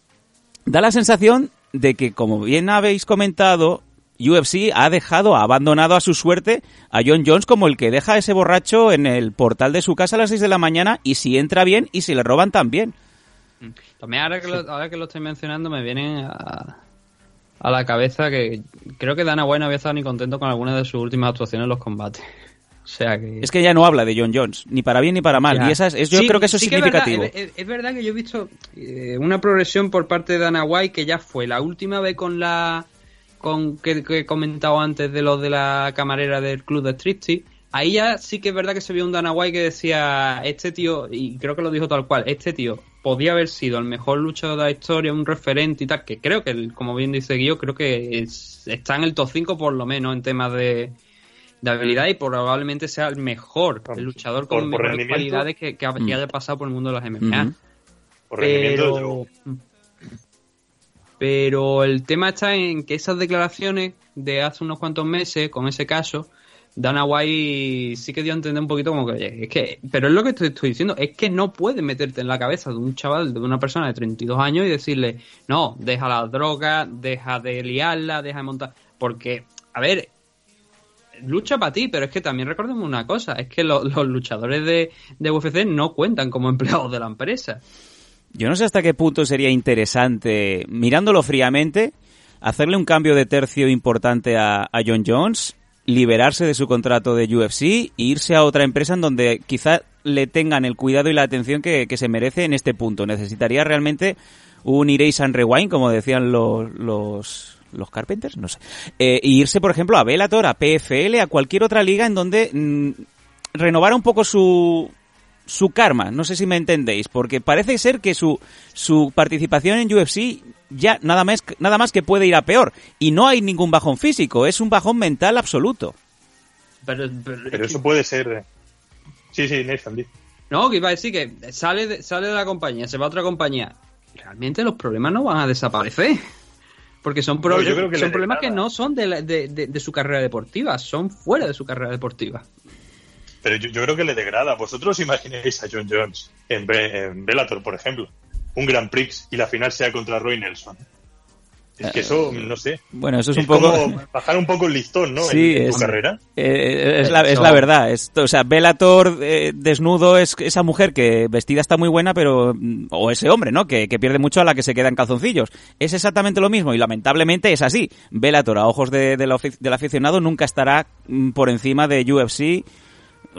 da la sensación de que, como bien habéis comentado, UFC ha dejado, ha abandonado a su suerte a John Jones como el que deja a ese borracho en el portal de su casa a las 6 de la mañana y si entra bien y si le roban también. También ahora que lo, ahora que lo estoy mencionando me viene a, a la cabeza que creo que Dana White no había estado ni contento con alguna de sus últimas actuaciones en los combates. O sea que... Es que ya no habla de John Jones, ni para bien ni para mal. Ya. Y esa es, es- yo Sí, creo que eso sí es es verdad, significativo. Es, verdad que yo he visto eh, una progresión por parte de Dana White que ya fue la última vez con la con que, que he comentado antes de lo de la camarera del club de striptease. Ahí ya sí que es verdad que se vio un Dana White que decía, este tío, y creo que lo dijo tal cual, este tío podía haber sido el mejor luchador de la historia, un referente y tal, que creo que, como bien dice Guillo, creo que es- está en el top 5 por lo menos en temas de, de habilidad y probablemente sea el mejor, el luchador con Por- por mejores cualidades que, que Mm. haya pasado por el mundo de las MMA. Por luego. Pero, pero el tema está en que esas declaraciones de hace unos cuantos meses, con ese caso, Dana White sí que dio a entender un poquito como que, oye, es que, pero es lo que te estoy diciendo, es que no puedes meterte en la cabeza de un chaval, de una persona de 32 años y decirle, no, deja la droga, deja de liarla, deja de montar, porque, a ver, lucha para ti, pero es que también recordemos una cosa, es que lo- los luchadores de, de UFC no cuentan como empleados de la empresa. Yo no sé hasta qué punto sería interesante, mirándolo fríamente, hacerle un cambio de tercio importante a, a John Jones, liberarse de su contrato de UFC e irse a otra empresa en donde quizá le tengan el cuidado y la atención que, que se merece en este punto. Necesitaría realmente un Erase and Rewind, como decían los, los, los Carpenters, no sé. Eh, e irse, por ejemplo, a Bellator, a PFL, a cualquier otra liga en donde mm, renovara un poco su, su karma, no sé si me entendéis, porque parece ser que su, su participación en UFC ya nada más, nada más que puede ir a peor. Y no hay ningún bajón físico, es un bajón mental absoluto. Pero, pero- Pero eso puede ser. eh. Sí, sí, Nathan, di. No, que iba a decir que sale de, sale de la compañía, se va a otra compañía. Realmente los problemas no van a desaparecer. Porque son, pro- No, yo creo que son le problemas que no son de, la- de, de- de su carrera deportiva, son fuera de su carrera deportiva. Pero yo, yo creo que le degrada. Vosotros imaginéis a John Jones en, Be- en Bellator, por ejemplo. Un Grand Prix y la final sea contra Roy Nelson. Es que eso, no sé. Bueno, eso es, Es un poco... como bajar un poco el listón, ¿no? Sí, en, en es- tu carrera. Eh, es, la, es la verdad. Es, o sea, Bellator eh, desnudo es esa mujer que vestida está muy buena, pero. mm, O ese hombre, ¿no? Que, que pierde mucho a la que se queda en calzoncillos. Es exactamente lo mismo y lamentablemente es así. Bellator, a ojos de, de la ofi- del aficionado, nunca estará mm, por encima de UFC.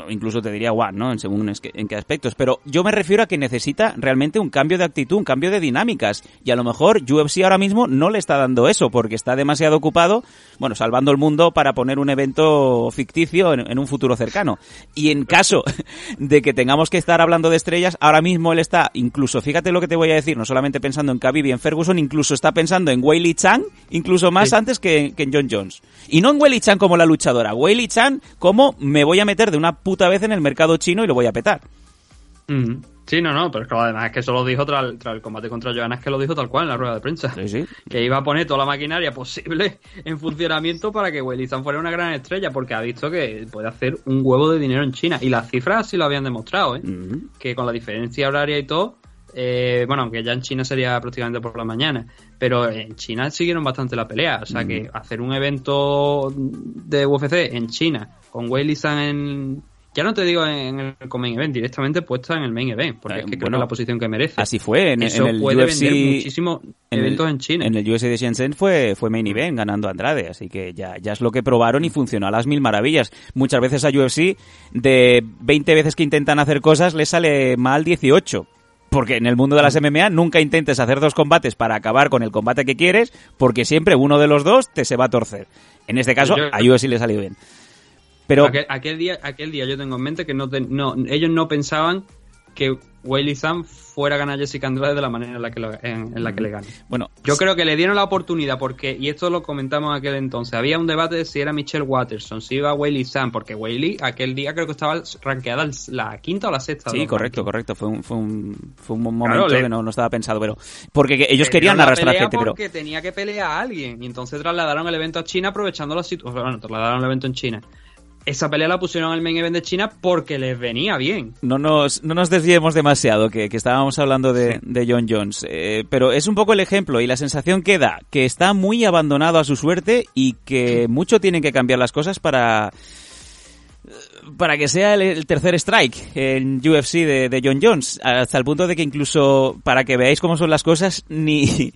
Incluso te diría One, ¿no? En según en qué aspectos. Pero yo me refiero a que necesita realmente un cambio de actitud, un cambio de dinámicas. Y a lo mejor UFC ahora mismo no le está dando eso porque está demasiado ocupado, bueno, salvando el mundo para poner un evento ficticio en, en un futuro cercano. Y en caso de que tengamos que estar hablando de estrellas, ahora mismo él está, incluso, fíjate lo que te voy a decir, no solamente pensando en Khabib y en Ferguson, incluso está pensando en Weili Chan, incluso más Sí. antes que, que en John Jones. Y no en Weili Chan como la luchadora, Weili Chan como me voy a meter de una puta vez en el mercado chino y lo voy a petar. Ujú. Sí, no, no, pero es que además es que eso lo dijo tras, tras el combate contra Johanna, es que lo dijo tal cual en la rueda de prensa. Sí, sí. Que iba a poner toda la maquinaria posible en funcionamiento para que Wei Zhang fuera una gran estrella, porque ha visto que puede hacer un huevo de dinero en China. Y las cifras sí lo habían demostrado, ¿eh? Ujú. Que con la diferencia horaria y todo, eh, bueno, aunque ya en China sería prácticamente por la mañana, pero en China siguieron bastante la pelea. O sea que hacer un evento de UFC en China con Wei Zhang en. Ya no te digo en el main event, directamente puesta en el main event, porque es que creo bueno, que es la posición que merece. Así fue en, Eso en el puede UFC. vender muchísimos en el- eventos en China. En el UFC de Shenzhen fue, fue main event ganando a Andrade, así que ya, ya es lo que probaron y funcionó a las mil maravillas. Muchas veces a UFC, de 20 veces que intentan hacer cosas, les sale mal 18. Porque en el mundo de las MMA nunca intentes hacer dos combates para acabar con el combate que quieres, porque siempre uno de los dos te se va a torcer. En este caso, a UFC le salió bien. Pero aquel, aquel día, aquel día yo tengo en mente que no, te- no ellos no pensaban que Weili Zhang fuera a ganar a Jessica Andrade de la manera en la que, lo- en, en la que le gane. bueno, Yo creo que le dieron la oportunidad porque, y esto lo comentamos en aquel entonces, había un debate de si era Michelle Watterson, si iba Weili Zhang, porque Weili aquel día creo que estaba rankeada la quinta o la sexta. Sí, correcto, correcto. Fue un, fue un, fue un momento que no, no estaba pensado, pero. Porque que ellos querían arrastrar pelea gente, pero. porque tenía que pelear a alguien y entonces trasladaron el evento a China aprovechando la situación. Bueno, trasladaron el evento en China. Esa pelea la pusieron el main event de China porque les venía bien. No nos, no nos desviemos demasiado, que, que estábamos hablando de, de John Jones. Eh, pero es un poco el ejemplo y la sensación que da, que está muy abandonado a su suerte y que mucho tienen que cambiar las cosas para para que sea el, el tercer strike en UFC de, de John Jones, hasta el punto de que incluso, para que veáis cómo son las cosas, ni,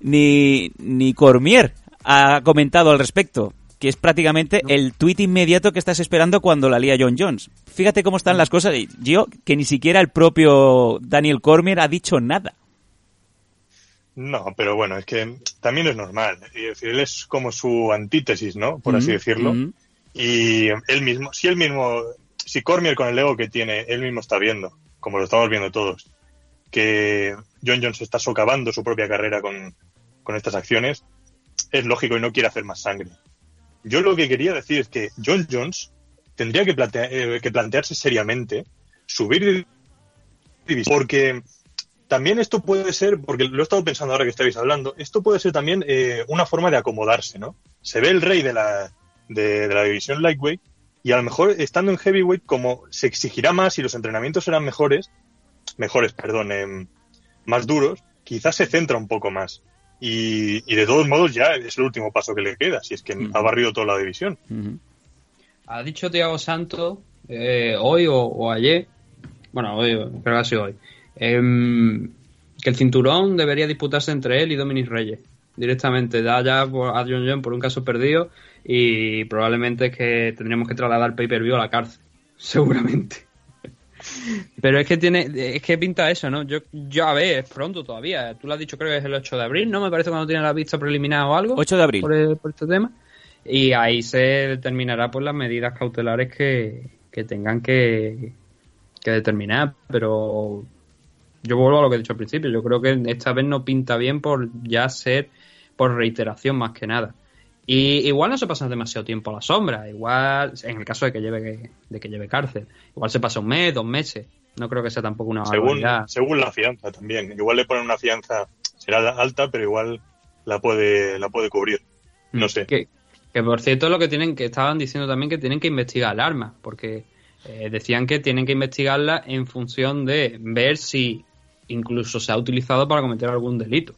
ni, ni Cormier ha comentado al respecto, que es prácticamente el tuit inmediato que estás esperando cuando la lía John Jones. Fíjate cómo están las cosas, yo, que ni siquiera el propio Daniel Cormier ha dicho nada. No, pero bueno, es que también es normal. Es decir, él es como su antítesis, ¿no? Por así Ujú, decirlo. ujú. Y él mismo, si él mismo, si Cormier con el ego que tiene, él mismo está viendo, como lo estamos viendo todos, que John Jones está socavando su propia carrera con, con estas acciones, es lógico y no quiere hacer más sangre. Yo lo que quería decir es que John Jones tendría que, plantea- eh, que plantearse seriamente subir división, porque también esto puede ser, porque lo he estado pensando ahora que estáis hablando, esto puede ser también eh, una forma de acomodarse, ¿no? Se ve el rey de la, de la división lightweight y a lo mejor estando en heavyweight como se exigirá más y los entrenamientos serán mejores, mejores, perdón, em, más duros, quizás se centra un poco más. Y, y de todos modos ya es el último paso que le queda, si es que ha barrido toda la división. Ha dicho Tiago Santos eh, hoy o, o ayer, bueno, hoy, creo que ha sido hoy, em, que el cinturón debería disputarse entre él y Dominic Reyes. Directamente, da ya a John Jones por un caso perdido y probablemente es que tendríamos que trasladar pay-per-view a la cárcel. Seguramente. Pero es que tiene, es que pinta eso, ¿no? Yo, yo a ver, es pronto todavía. Tú lo has dicho, creo que es el 8 de abril, ¿no? Me parece cuando tiene la vista preliminar o algo. 8 de abril. Por, el- por este tema. Y ahí se determinará pues las medidas cautelares que, que tengan que, que determinar. Pero yo vuelvo a lo que he dicho al principio. Yo creo que esta vez no pinta bien por ya ser por reiteración más que nada. Y igual no se pasa demasiado tiempo a la sombra. Igual, en el caso de que lleve, de que lleve cárcel. Igual se pasa un mes, dos meses. No creo que sea tampoco una Según, barbaridad. según la fianza también. Igual le ponen una fianza, será alta, pero igual la puede, la puede cubrir. No sé. Que, que por cierto lo que tienen que estaban diciendo también que tienen que investigar el arma, porque eh, decían que tienen que investigarla en función de ver si incluso se ha utilizado para cometer algún delito.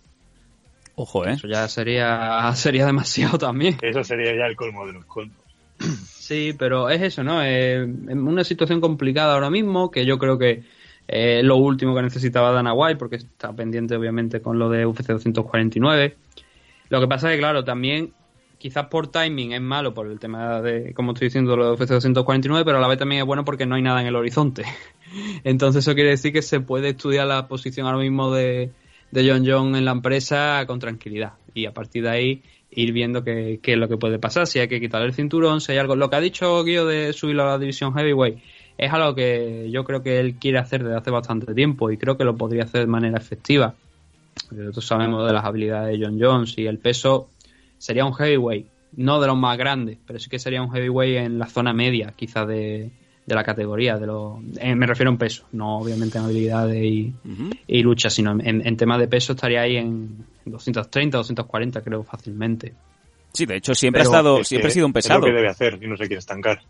Ojo, ¿eh? Eso ya sería sería demasiado también. Eso sería ya el colmo de los colmos. Sí, pero es eso, ¿no? Eh, en una situación complicada ahora mismo, que yo creo que eh, es lo último que necesitaba Dana White, porque está pendiente obviamente con lo de UFC 249. Lo que pasa es que, claro, también quizás por timing es malo por el tema de, como estoy diciendo, lo de UFC 249, pero a la vez también es bueno porque no hay nada en el horizonte. Entonces eso quiere decir que se puede estudiar la posición ahora mismo de, de John John en la empresa con tranquilidad y a partir de ahí ir viendo qué, es lo que puede pasar, si hay que quitarle el cinturón, si hay algo. Lo que ha dicho Guido de subirlo a la división heavyweight es algo que yo creo que él quiere hacer desde hace bastante tiempo y creo que lo podría hacer de manera efectiva. Nosotros sabemos de las habilidades de John Jones y el peso sería un heavyweight, no de los más grandes, pero sí que sería un heavyweight en la zona media, quizás de, de la categoría. de lo, eh, Me refiero en peso, no obviamente en habilidades y, Ujú. y lucha, sino en, en tema de peso estaría ahí en 230, 240 creo fácilmente. Sí, de hecho siempre Pero ha estado, es siempre que ha sido un Es pesado. lo que debe hacer y no se quiere estancar.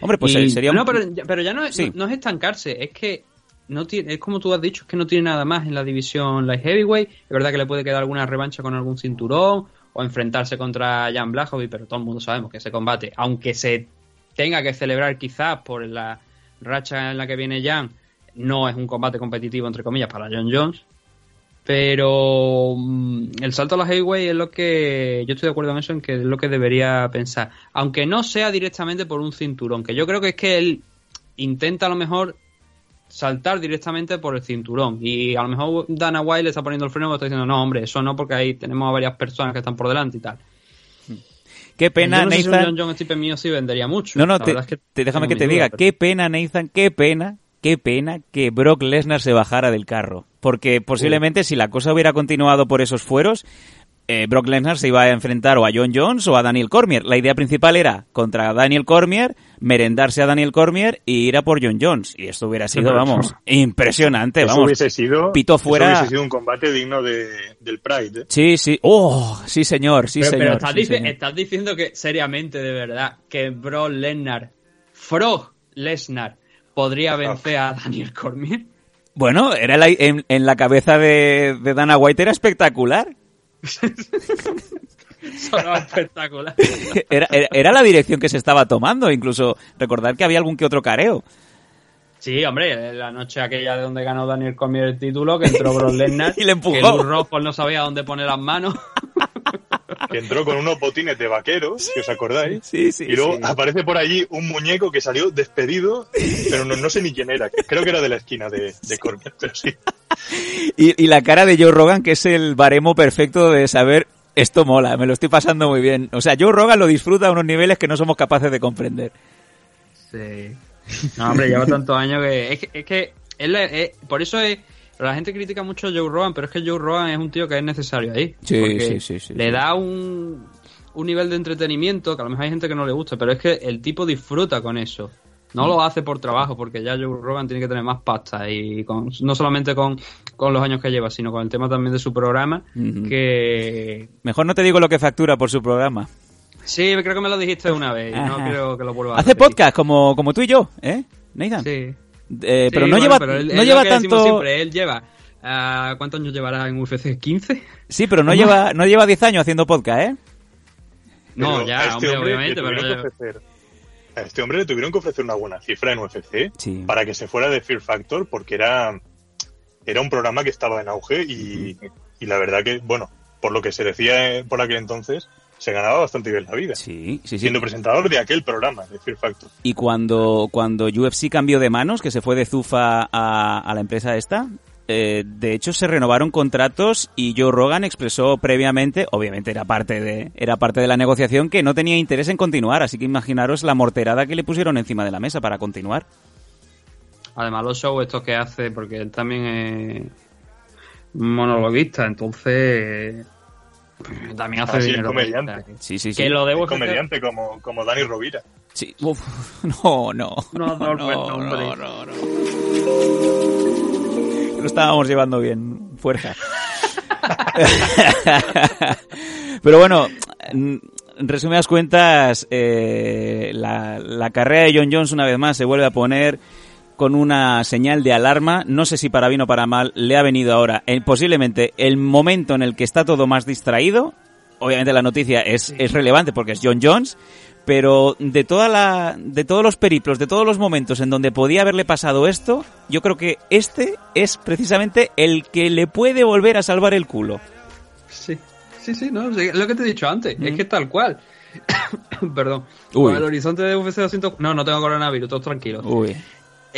Hombre, pues Y- eh, sería un- No, pero, ya- pero ya no es, Sí. no, no es estancarse, es que no tiene, es como tú has dicho, es que no tiene nada más en la división light heavyweight. Es verdad que le puede quedar alguna revancha con algún cinturón o enfrentarse contra Jan Blachowicz, pero todo el mundo sabemos que ese combate, aunque se tenga que celebrar quizás por la racha en la que viene Jan, no es un combate competitivo entre comillas para John Jones. Pero mm, el salto a la heavyweight es lo que yo estoy de acuerdo en eso, en que es lo que debería pensar. Aunque no sea directamente por un cinturón, que yo creo que es que él intenta a lo mejor saltar directamente por el cinturón. Y a lo mejor Dana White le está poniendo el freno y está diciendo, no, hombre, eso no, porque ahí tenemos a varias personas que están por delante y tal. Qué pena, no sé si un Nathan. John tipo mío sí vendería mucho. No, no, te, es que te- déjame que te diga, pero- qué pena, Nathan, qué pena, qué pena que Brock Lesnar se bajara del carro. Porque posiblemente si la cosa hubiera continuado por esos fueros, eh, Brock Lesnar se iba a enfrentar o a John Jones o a Daniel Cormier. La idea principal era contra Daniel Cormier, merendarse a Daniel Cormier y ir a por John Jones. Y esto hubiera sido, pero- vamos, impresionante, Eso vamos. hubiese sido, pito eso fuera. hubiese sido un combate digno de, del Pride. ¿eh? Sí, sí. Oh, sí, señor, sí, pero, pero señor. estás, sí, dici- señor. estás diciendo que, seriamente, de verdad, que Brock Lesnar, Frog Lesnar, podría vencer a Daniel Cormier. Bueno, era la- en, en la cabeza de, de Dana White era espectacular. Sonaba espectacular. Era, era, era la dirección que se estaba tomando, incluso recordar que había algún que otro careo. Sí, hombre, la noche aquella de donde ganó Daniel Cormier el título, que entró Brock Lesnar, Y le empujó. que Rockhold no sabía dónde poner las manos. Que entró con unos botines de vaqueros, si os acordáis. Sí, sí. y luego sí. aparece por allí un muñeco que salió despedido, pero no, no sé ni quién era. Creo que era de la esquina de, de Cormier, pero sí. Y, y la cara de Joe Rogan, que es el baremo perfecto de saber esto mola, me lo estoy pasando muy bien. O sea, Joe Rogan lo disfruta a unos niveles que no somos capaces de comprender. Sí. No, hombre, lleva tantos años que. Es que, es que él es- es- por eso es. La gente critica mucho a Joe Rogan, pero es que Joe Rogan es un tío que es necesario ahí. Sí, porque sí, sí, sí, Le sí. da un, un nivel de entretenimiento que a lo mejor hay gente que no le gusta, pero es que el tipo disfruta con eso. No lo hace por trabajo, porque ya Joe Rogan tiene que tener más pasta y con, no solamente con, con los años que lleva, sino con el tema también de su programa, que Mejor no te digo lo que factura por su programa. sí, creo que me lo dijiste una vez y no Ajá. creo que lo vuelva a Hace podcast como, como tú y yo, ¿eh, Nathan? Sí. Eh, pero no bueno, lleva, pero él- no lleva que decimos tanto... siempre, él lleva. ah, ¿Cuántos años llevará en UFC? ¿15? Sí, pero no lleva, no lleva 10 años haciendo podcast, ¿eh? No, Pero ya, este hombre, hombre obviamente, le pero. tuvieron que ofrecer- a este hombre le tuvieron que ofrecer una buena cifra en UFC Sí. para que se fuera de Fear Factor porque era, era un programa que estaba en auge y, y la verdad que, bueno, por lo que se decía eh, por aquel entonces, se ganaba bastante bien la vida. Sí, sí, sí. Siendo presentador de aquel programa, de Fear Factor. Y cuando, cuando UFC cambió de manos, que se fue de Zufa a, a la empresa esta, eh, de hecho se renovaron contratos y Joe Rogan expresó previamente, obviamente era parte de, era parte de la negociación, que no tenía interés en continuar, así que imaginaros la morterada que le pusieron encima de la mesa para continuar. Además, los shows estos que hace, porque él también es monologuista, entonces. También hace Ah, sí, es dinero. comediante. Sea, que- Sí, sí, sí. Que lo debo comediante como, como Dani Rovira. Sí. Uf, no, no. No, no, hombre. no, no, no. Lo estábamos llevando bien, fuerza. Pero bueno, en resumidas cuentas, eh, la, la carrera de John Jones una vez más se vuelve a poner con una señal de alarma. No sé si para bien o para mal le ha venido ahora eh, posiblemente el momento en el que está todo más distraído. Obviamente la noticia es, es relevante porque es John Jones, pero de toda la, de todos los periplos, de todos los momentos en donde podía haberle pasado esto, yo creo que este es precisamente el que le puede volver a salvar el culo. Sí, sí, sí, no, lo que te he dicho antes, es que tal cual. Perdón. Uy. Con el horizonte de UFC 200. No, no tengo coronavirus, todos tranquilos. Uy,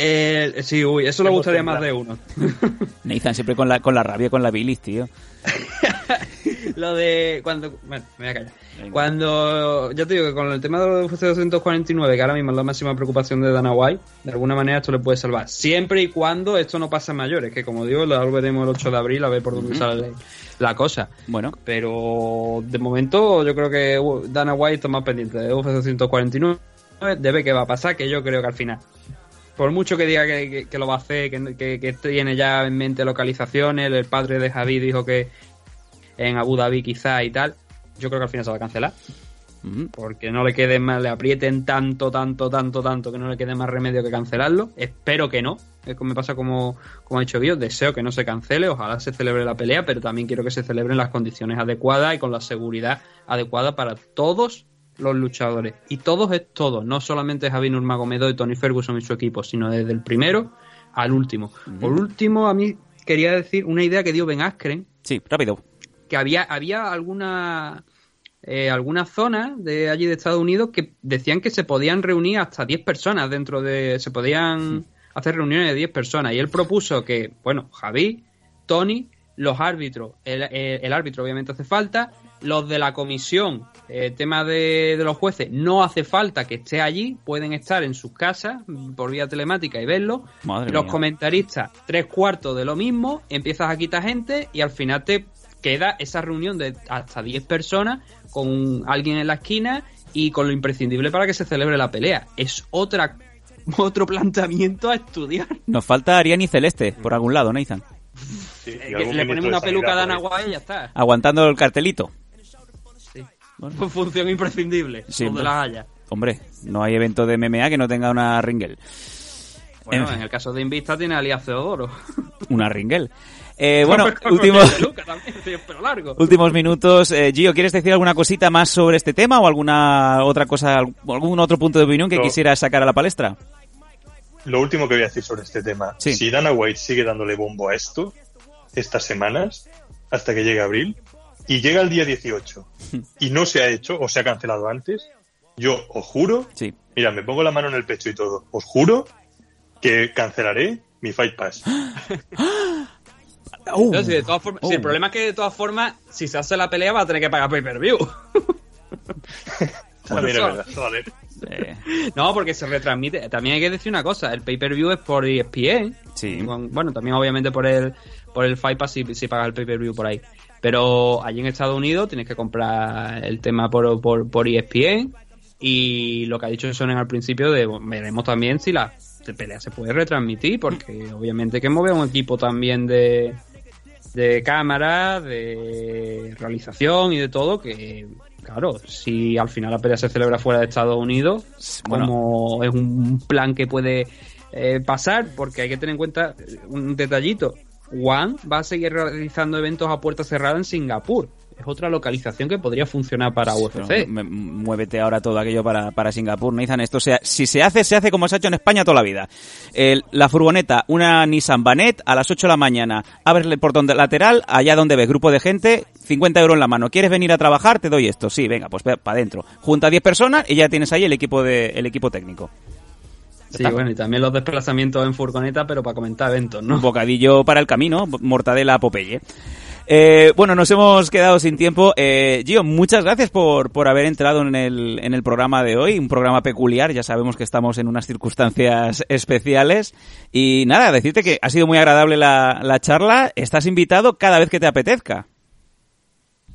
Eh, sí, uy, eso le gustaría más de uno. Nathan siempre con la, con la rabia, con la bilis, tío. Lo de cuando. Bueno, me voy a callar. Venga. Cuando. Ya te digo que con el tema de los UFC 249, que ahora mismo es la máxima preocupación de Dana White, de alguna manera esto le puede salvar. Siempre y cuando esto no pase a mayores, que como digo, lo veremos el 8 de abril a ver por dónde sale la cosa. Bueno, Pero de momento yo creo que uh, Dana White está más pendiente de UFC 249 debe que va a pasar, que yo creo que al final. Por mucho que diga que, que- que lo va a hacer, que, tiene ya en mente localizaciones, el padre de Javi dijo que en Abu Dhabi quizá y tal, yo creo que al final se va a cancelar. Porque no le quede más, le aprieten tanto, tanto, tanto, tanto, que no le quede más remedio que cancelarlo. Espero que no. Es como me pasa como, como ha dicho Bio, deseo que no se cancele, ojalá se celebre la pelea, pero también quiero que se celebre en las condiciones adecuadas y con la seguridad adecuada para todos los luchadores. Y todos es todos, no solamente Javi Nurmagomedov y Tony Ferguson y su equipo, sino desde el primero al último. Por último, a mí quería decir una idea que dio Ben Askren, Sí, rápido. que había, había alguna eh, algunas zonas de allí de Estados Unidos que decían que se podían reunir hasta 10 personas dentro de... se podían hacer reuniones de 10 personas y él propuso que, bueno, Javi, Tony, los árbitros, el, el- el árbitro obviamente hace falta, los de la comisión, el tema de, de los jueces, no hace falta que esté allí, pueden estar en sus casas por vía telemática y verlo, Madre los mía. comentaristas, tres cuartos de lo mismo, empiezas a quitar gente y al final te queda esa reunión de hasta 10 personas con alguien en la esquina y con lo imprescindible para que se celebre la pelea. Es otra otro planteamiento a estudiar. Nos falta Ariani Celeste por algún lado, Nathan. Sí, y Eh, algún Le ponemos una peluca de por Ana ahí. Guay y ya está. Aguantando el cartelito. Sí. Función imprescindible. Sí, donde las haya. Hombre, no hay evento de MMA que no tenga una ringel. Bueno, En fin. en el caso de Invista tiene a Elías. Una ringel. Eh, bueno, últimos, últimos minutos. Eh, Gio, ¿quieres decir alguna cosita más sobre este tema o alguna otra cosa, algún otro punto de opinión que No. quisieras sacar a la palestra? Lo último que voy a decir sobre este tema. Sí. Si Dana White sigue dándole bombo a esto, estas semanas, hasta que llegue abril, y llega el día 18, y no se ha hecho, o se ha cancelado antes, yo os juro, Sí. mira, me pongo la mano en el pecho y todo, os juro que cancelaré mi Fight Pass. Uh, No, si de todas formas- si el Oh. problema es que de todas formas, si se hace la pelea va a tener que pagar pay-per-view. También es verdad, No, porque se retransmite. También hay que decir una cosa, el pay-per-view es por ESPN. Sí. Con- Bueno, también obviamente por el por el Fight Pass si, si pagas el pay-per-view por ahí. Pero allí en Estados Unidos tienes que comprar el tema por, por, por ESPN y lo que ha dicho Sonen al principio de bueno, veremos también si la pelea se puede retransmitir porque obviamente hay que mover un equipo también de de cámara, de realización y de todo que claro, si al final la pelea se celebra fuera de Estados Unidos, Bueno. como es un plan que puede eh, pasar, porque hay que tener en cuenta un detallito. One va a seguir realizando eventos a puerta cerrada en Singapur. Es otra localización que podría funcionar para pero UFC. me- muévete ahora todo aquello para, para Singapur, Nathan. Esto sea, si se hace, se hace como se ha hecho en España toda la vida. El- la furgoneta, una Nissan Banet, a las 8 de la mañana, abres el portón lateral, allá donde ves grupo de gente, 50 euros en la mano. ¿Quieres venir a trabajar? Te doy esto. Sí, venga, pues para adentro. Junta a 10 personas y ya tienes ahí el equipo, de, el equipo técnico. Sí, bueno, y también los desplazamientos en furgoneta, pero para comentar eventos, Un ¿no? bocadillo para el camino, mortadela Popeye. Eh, bueno, nos hemos quedado sin tiempo. Eh, Gio, muchas gracias por, por haber entrado en el, en el programa de hoy, un programa peculiar, ya sabemos que estamos en unas circunstancias especiales. Y nada, decirte que ha sido muy agradable la, la charla, estás invitado cada vez que te apetezca.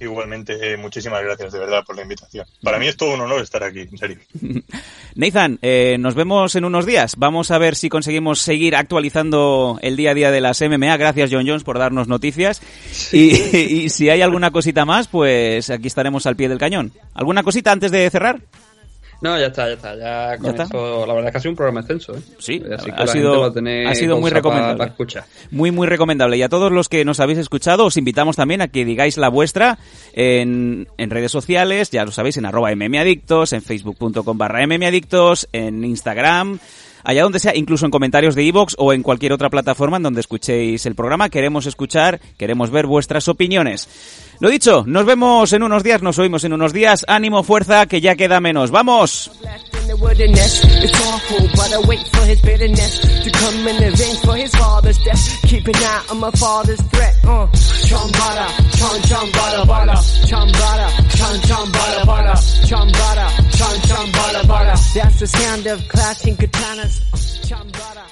Igualmente, eh, muchísimas gracias de verdad por la invitación. Para mí es todo un honor estar aquí, en serio. Nathan, eh, nos vemos en unos días. Vamos a ver si conseguimos seguir actualizando el día a día de las MMA. Gracias, John Jones, por darnos noticias. Y, y si hay alguna cosita más, pues aquí estaremos al pie del cañón. ¿Alguna cosita antes de cerrar? No, ya está, ya está. Ya con está? eso, la verdad es que ha sido un programa extenso, ¿eh? Sí, Así ha sido- ha sido muy pa- recomendable. Escuchar. Muy, muy recomendable. Y a todos los que nos habéis escuchado, os invitamos también a que digáis la vuestra en, en redes sociales, ya lo sabéis, en arroba mmadictos, en facebook.com barra mmadictos, en Instagram, allá donde sea, incluso en comentarios de iVoox o en cualquier otra plataforma en donde escuchéis el programa. Queremos escuchar, queremos ver vuestras opiniones. Lo dicho, nos vemos en unos días, nos oímos en unos días. Ánimo, fuerza, que ya queda menos. ¡Vamos! In the wilderness. It's awful, but I wait for his bitterness to come and avenge for his father's death. Keep an eye on my father's threat. Uh, Chambada, chum chum bada bada, chambada, chum chum bada bada, chambada, chum chum bada. That's the sound of clashing katanas. Chambada.